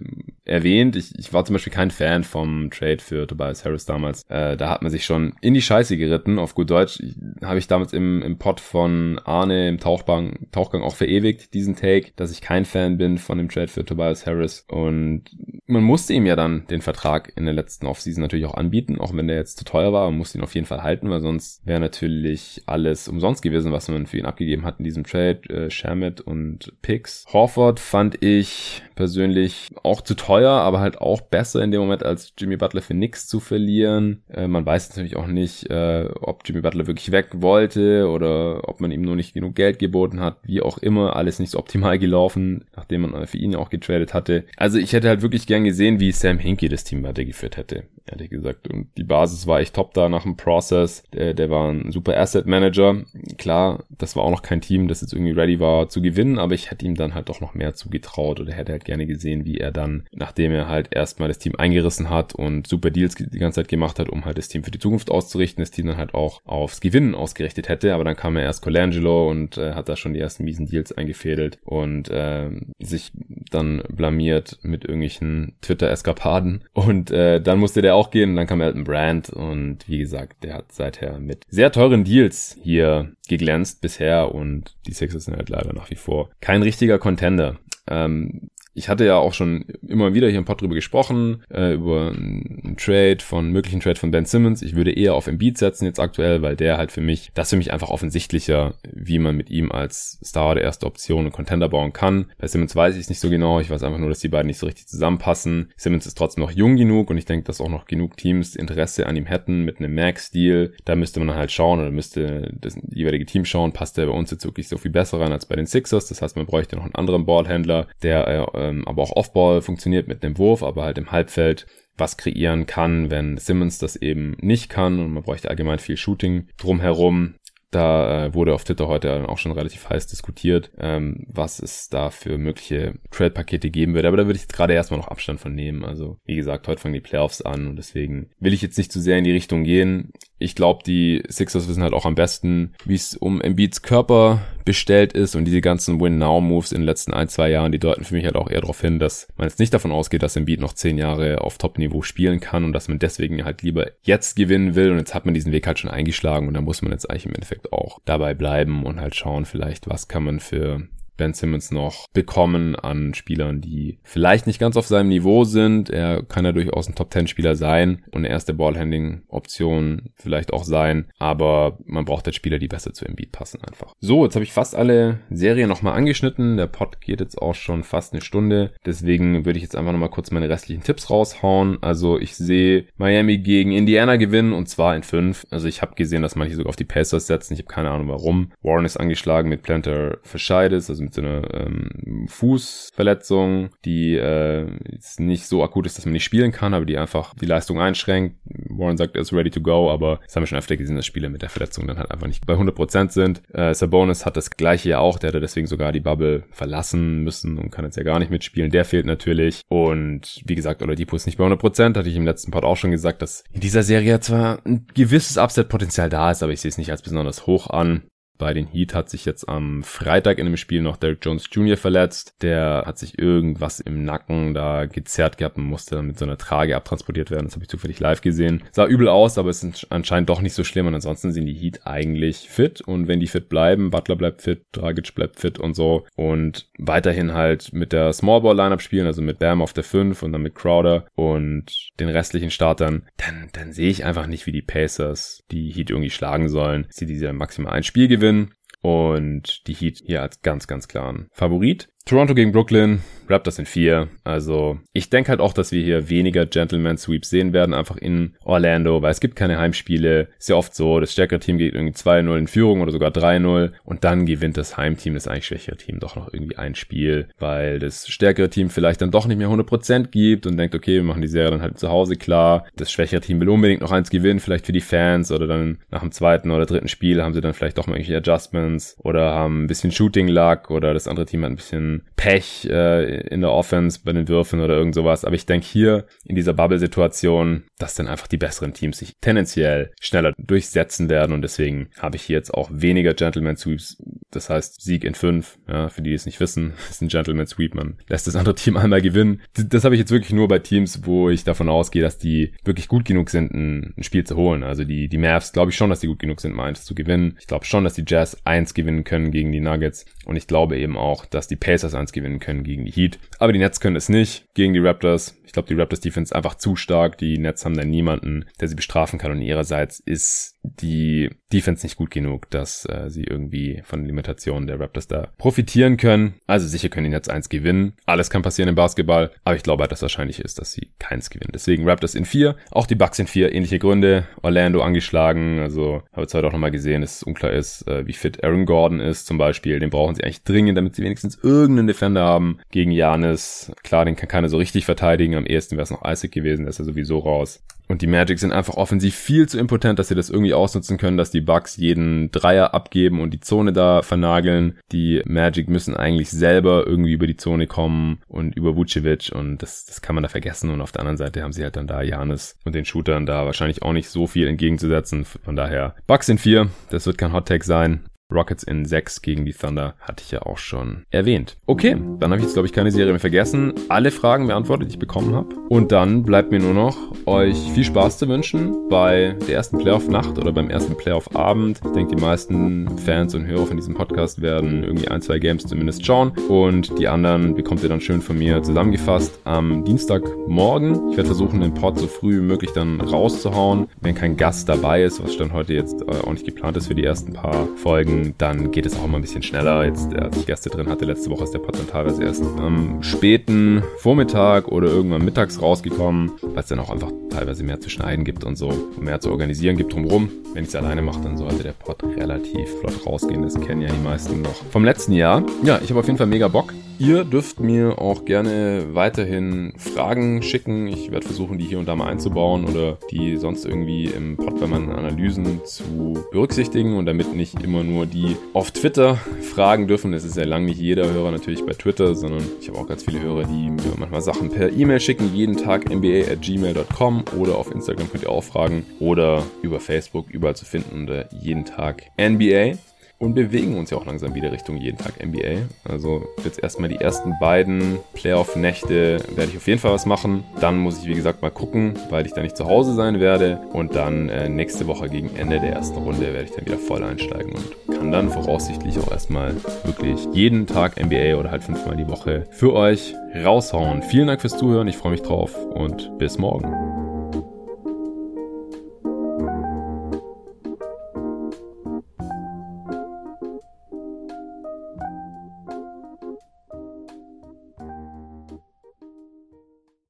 erwähnt. Ich, ich war zum Beispiel kein Fan vom Trade für Tobias Harris damals. Äh, da hat man sich schon in die Scheiße geritten, auf gut Deutsch. Habe ich damals im, im Pod von Arne im Tauchgang, Tauchgang auch verewigt, diesen Take, dass ich kein Fan bin von dem Trade für Tobias Harris. Und man musste ihm ja dann den Vertrag in der letzten Offseason natürlich auch anbieten, auch wenn der jetzt zu teuer war. Man musste ihn auf jeden Fall halten, weil sonst wäre natürlich alles umsonst gewesen, was man für ihn abgegeben hat in diesem Trade. Äh, Shamit und Picks. Horford fand ich persönlich auch zu teuer, aber halt auch besser in dem Moment als Jimmy Butler für nix zu verlieren. Äh, man weiß natürlich auch nicht, äh, ob Jimmy Butler wirklich weg wollte oder ob man ihm nur nicht genug Geld geboten hat. Wie auch immer, alles nicht so optimal gelaufen, nachdem man für ihn auch getradet hatte. Also ich hätte halt wirklich gern gesehen, wie Sam Hinkie das Team weitergeführt hätte, ehrlich gesagt. Und die Basis war echt top da nach dem Process. Der, der war ein super Asset Manager. Klar, das war auch noch kein Team, das jetzt irgendwie ready war zu gewinnen, aber ich hätte ihm dann halt doch noch mehr zugetraut oder hätte halt halt gerne gesehen, wie er dann, nachdem er halt erstmal das Team eingerissen hat und super Deals die ganze Zeit gemacht hat, um halt das Team für die Zukunft auszurichten, das Team dann halt auch aufs Gewinnen ausgerichtet hätte. Aber dann kam er erst Colangelo und äh, hat da schon die ersten miesen Deals eingefädelt und äh, sich dann blamiert mit irgendwelchen Twitter-Eskapaden. Und äh, dann musste der auch gehen dann kam Elton Brand und wie gesagt, der hat seither mit sehr teuren Deals hier geglänzt bisher und die Sixers sind halt leider nach wie vor kein richtiger Contender. Ähm, ich hatte ja auch schon immer wieder hier im Pod drüber gesprochen, äh, über einen Trade von, möglichen Trade von Ben Simmons. Ich würde eher auf Embiid setzen jetzt aktuell, weil der halt für mich, das ist für mich einfach offensichtlicher, wie man mit ihm als Star der erste Option und Contender bauen kann. Bei Simmons weiß ich es nicht so genau. Ich weiß einfach nur, dass die beiden nicht so richtig zusammenpassen. Simmons ist trotzdem noch jung genug und ich denke, dass auch noch genug Teams Interesse an ihm hätten mit einem Max-Deal. Da müsste man halt schauen oder müsste das jeweilige Team schauen, passt der bei uns jetzt wirklich so viel besser rein als bei den Sixers. Das heißt, man bräuchte noch einen anderen Ballhändler, der äh, ähm, aber auch Offball funktioniert mit dem Wurf, aber halt im Halbfeld was kreieren kann, wenn Simmons das eben nicht kann und man bräuchte allgemein viel Shooting drumherum. Da äh, wurde auf Twitter heute auch schon relativ heiß diskutiert, ähm, was es da für mögliche Trade-Pakete geben würde. Aber da würde ich jetzt gerade erstmal noch Abstand von nehmen. Also wie gesagt, heute fangen die Playoffs an und deswegen will ich jetzt nicht zu sehr in die Richtung gehen. Ich glaube, die Sixers wissen halt auch am besten, wie es um Embiids Körper bestellt ist und diese ganzen Win-Now-Moves in den letzten ein, zwei Jahren, die deuten für mich halt auch eher darauf hin, dass man jetzt nicht davon ausgeht, dass Embiid noch zehn Jahre auf Top-Niveau spielen kann und dass man deswegen halt lieber jetzt gewinnen will und jetzt hat man diesen Weg halt schon eingeschlagen und da muss man jetzt eigentlich im Endeffekt auch dabei bleiben und halt schauen vielleicht, was kann man für Ben Simmons noch bekommen an Spielern, die vielleicht nicht ganz auf seinem Niveau sind. Er kann ja durchaus ein Top-10-Spieler sein und eine erste Ballhandling-Option vielleicht auch sein, aber man braucht halt Spieler, die besser zu Embiid passen einfach. So, jetzt habe ich fast alle Serien nochmal angeschnitten. Der Pod geht jetzt auch schon fast eine Stunde. Deswegen würde ich jetzt einfach nochmal kurz meine restlichen Tipps raushauen. Also ich sehe Miami gegen Indiana gewinnen und zwar in fünf. Also ich habe gesehen, dass manche sogar auf die Pacers setzen. Ich habe keine Ahnung warum. Warren ist angeschlagen mit Planter Verscheides, also so einer ähm, Fußverletzung, die äh, jetzt nicht so akut ist, dass man nicht spielen kann, aber die einfach die Leistung einschränkt. Warren sagt, er ist ready to go, aber das haben wir schon öfter gesehen, dass Spieler mit der Verletzung dann halt einfach nicht bei 100% sind. Äh, Sabonis hat das gleiche ja auch, der hätte deswegen sogar die Bubble verlassen müssen und kann jetzt ja gar nicht mitspielen. Der fehlt natürlich. Und wie gesagt, Oladipo ist nicht bei 100%, hatte ich im letzten Part auch schon gesagt, dass in dieser Serie zwar ein gewisses Upset-Potenzial da ist, aber ich sehe es nicht als besonders hoch an. Bei den Heat hat sich jetzt am Freitag in dem Spiel noch Derek Jones Jr. verletzt. Der hat sich irgendwas im Nacken da gezerrt gehabt und musste dann mit so einer Trage abtransportiert werden. Das habe ich zufällig live gesehen. Sah übel aus, aber es ist anscheinend doch nicht so schlimm. Und ansonsten sind die Heat eigentlich fit. Und wenn die fit bleiben, Butler bleibt fit, Dragic bleibt fit und so. Und weiterhin halt mit der Small Ball Lineup spielen, also mit Bam auf der 5 und dann mit Crowder und den restlichen Startern, dann, dann sehe ich einfach nicht, wie die Pacers die Heat irgendwie schlagen sollen. Sie diese maximal ein Spiel gewinnen gewinnen und die Heat hier als ganz, ganz klaren Favorit. Toronto gegen Brooklyn, Raptors in vier. Also ich denke halt auch, dass wir hier weniger Gentleman Sweeps sehen werden, einfach in Orlando, weil es gibt keine Heimspiele. Ist ja oft so, das stärkere Team geht irgendwie 2-0 in Führung oder sogar 3-0 und dann gewinnt das Heimteam, das eigentlich schwächere Team, doch noch irgendwie ein Spiel, weil das stärkere Team vielleicht dann doch nicht mehr 100% gibt und denkt, okay, wir machen die Serie dann halt zu Hause klar. Das schwächere Team will unbedingt noch eins gewinnen, vielleicht für die Fans oder dann nach dem zweiten oder dritten Spiel haben sie dann vielleicht doch mal irgendwelche Adjustments oder haben ein bisschen Shooting-Luck oder das andere Team hat ein bisschen Pech äh, in der Offense bei den Würfen oder irgend sowas. Aber ich denke hier in dieser Bubble-Situation, dass dann einfach die besseren Teams sich tendenziell schneller durchsetzen werden und deswegen habe ich hier jetzt auch weniger Gentleman Sweeps. Das heißt Sieg in fünf. Ja, für die, die es nicht wissen, ist ein Gentleman Sweep. Man lässt das andere Team einmal gewinnen. Das habe ich jetzt wirklich nur bei Teams, wo ich davon ausgehe, dass die wirklich gut genug sind, ein, Spiel zu holen. Also die, die Mavs glaube ich schon, dass die gut genug sind, mal zu gewinnen. Ich glaube schon, dass die Jazz eins gewinnen können gegen die Nuggets. Und ich glaube eben auch, dass die Pacers eins gewinnen können gegen die Heat. Aber die Nets können es nicht gegen die Raptors. Ich glaube, die Raptors Defense einfach zu stark. Die Nets haben da niemanden, der sie bestrafen kann. Und ihrerseits ist die Defense nicht gut genug, dass äh, sie irgendwie von den Limitationen der Raptors da profitieren können. Also sicher können die Nets eins gewinnen. Alles kann passieren im Basketball. Aber ich glaube halt, dass wahrscheinlich ist, dass sie keins gewinnen. Deswegen Raptors in vier. Auch die Bucks in vier. Ähnliche Gründe. Orlando angeschlagen. Also habe jetzt heute auch nochmal gesehen, dass es unklar ist, äh, wie fit Aaron Gordon ist zum Beispiel. Den brauchen sie eigentlich dringend, damit sie wenigstens irgendeinen Defender haben gegen Janis. Klar, den kann keiner so richtig verteidigen. Am ehesten wäre es noch Isaac gewesen. Der ist ja sowieso raus. Und die Magic sind einfach offensiv viel zu impotent, dass sie das irgendwie ausnutzen können, dass die Bucks jeden Dreier abgeben und die Zone da vernageln. Die Magic müssen eigentlich selber irgendwie über die Zone kommen und über Vucevic und das, das kann man da vergessen. Und auf der anderen Seite haben sie halt dann da Janis und den Shootern da wahrscheinlich auch nicht so viel entgegenzusetzen. Von daher Bucks sind vier. Das wird kein Hot Take sein. Rockets in 6 gegen die Thunder hatte ich ja auch schon erwähnt. Okay, dann habe ich jetzt, glaube ich, keine Serie mehr vergessen. Alle Fragen beantwortet, die ich bekommen habe. Und dann bleibt mir nur noch, euch viel Spaß zu wünschen bei der ersten Playoff-Nacht oder beim ersten Playoff-Abend. Ich denke, die meisten Fans und Hörer von diesem Podcast werden irgendwie ein, zwei Games zumindest schauen. Und die anderen bekommt ihr dann schön von mir zusammengefasst am Dienstagmorgen. Ich werde versuchen, den Pod so früh wie möglich dann rauszuhauen. Wenn kein Gast dabei ist, was dann heute jetzt äh, auch nicht geplant ist für die ersten paar Folgen, dann geht es auch mal ein bisschen schneller. Jetzt, als ich Gäste drin hatte, letzte Woche ist der Pod dann teilweise erst am späten Vormittag oder irgendwann mittags rausgekommen, weil es dann auch einfach teilweise mehr zu schneiden gibt und so, mehr zu organisieren gibt drumherum. Wenn ich es alleine mache, dann sollte der Pod relativ flott rausgehen. Das kennen ja die meisten noch vom letzten Jahr. Ja, ich habe auf jeden Fall mega Bock. Ihr dürft mir auch gerne weiterhin Fragen schicken. Ich werde versuchen, die hier und da mal einzubauen oder die sonst irgendwie im Pod bei meinen Analysen zu berücksichtigen und damit nicht immer nur die auf Twitter fragen dürfen. Es ist ja lang nicht jeder Hörer natürlich bei Twitter, sondern ich habe auch ganz viele Hörer, die mir manchmal Sachen per E-Mail schicken, jeden Tag mba at gmail.com oder auf Instagram könnt ihr auch fragen oder über Facebook überall zu finden unter jeden Tag NBA und bewegen uns ja auch langsam wieder Richtung jeden Tag NBA. Also jetzt erstmal die ersten beiden Playoff-Nächte werde ich auf jeden Fall was machen. Dann muss ich wie gesagt mal gucken, weil ich da nicht zu Hause sein werde. Und dann äh, nächste Woche gegen Ende der ersten Runde werde ich dann wieder voll einsteigen und kann dann voraussichtlich auch erstmal wirklich jeden Tag NBA oder halt fünfmal die Woche für euch raushauen. Vielen Dank fürs Zuhören, ich freue mich drauf und bis morgen.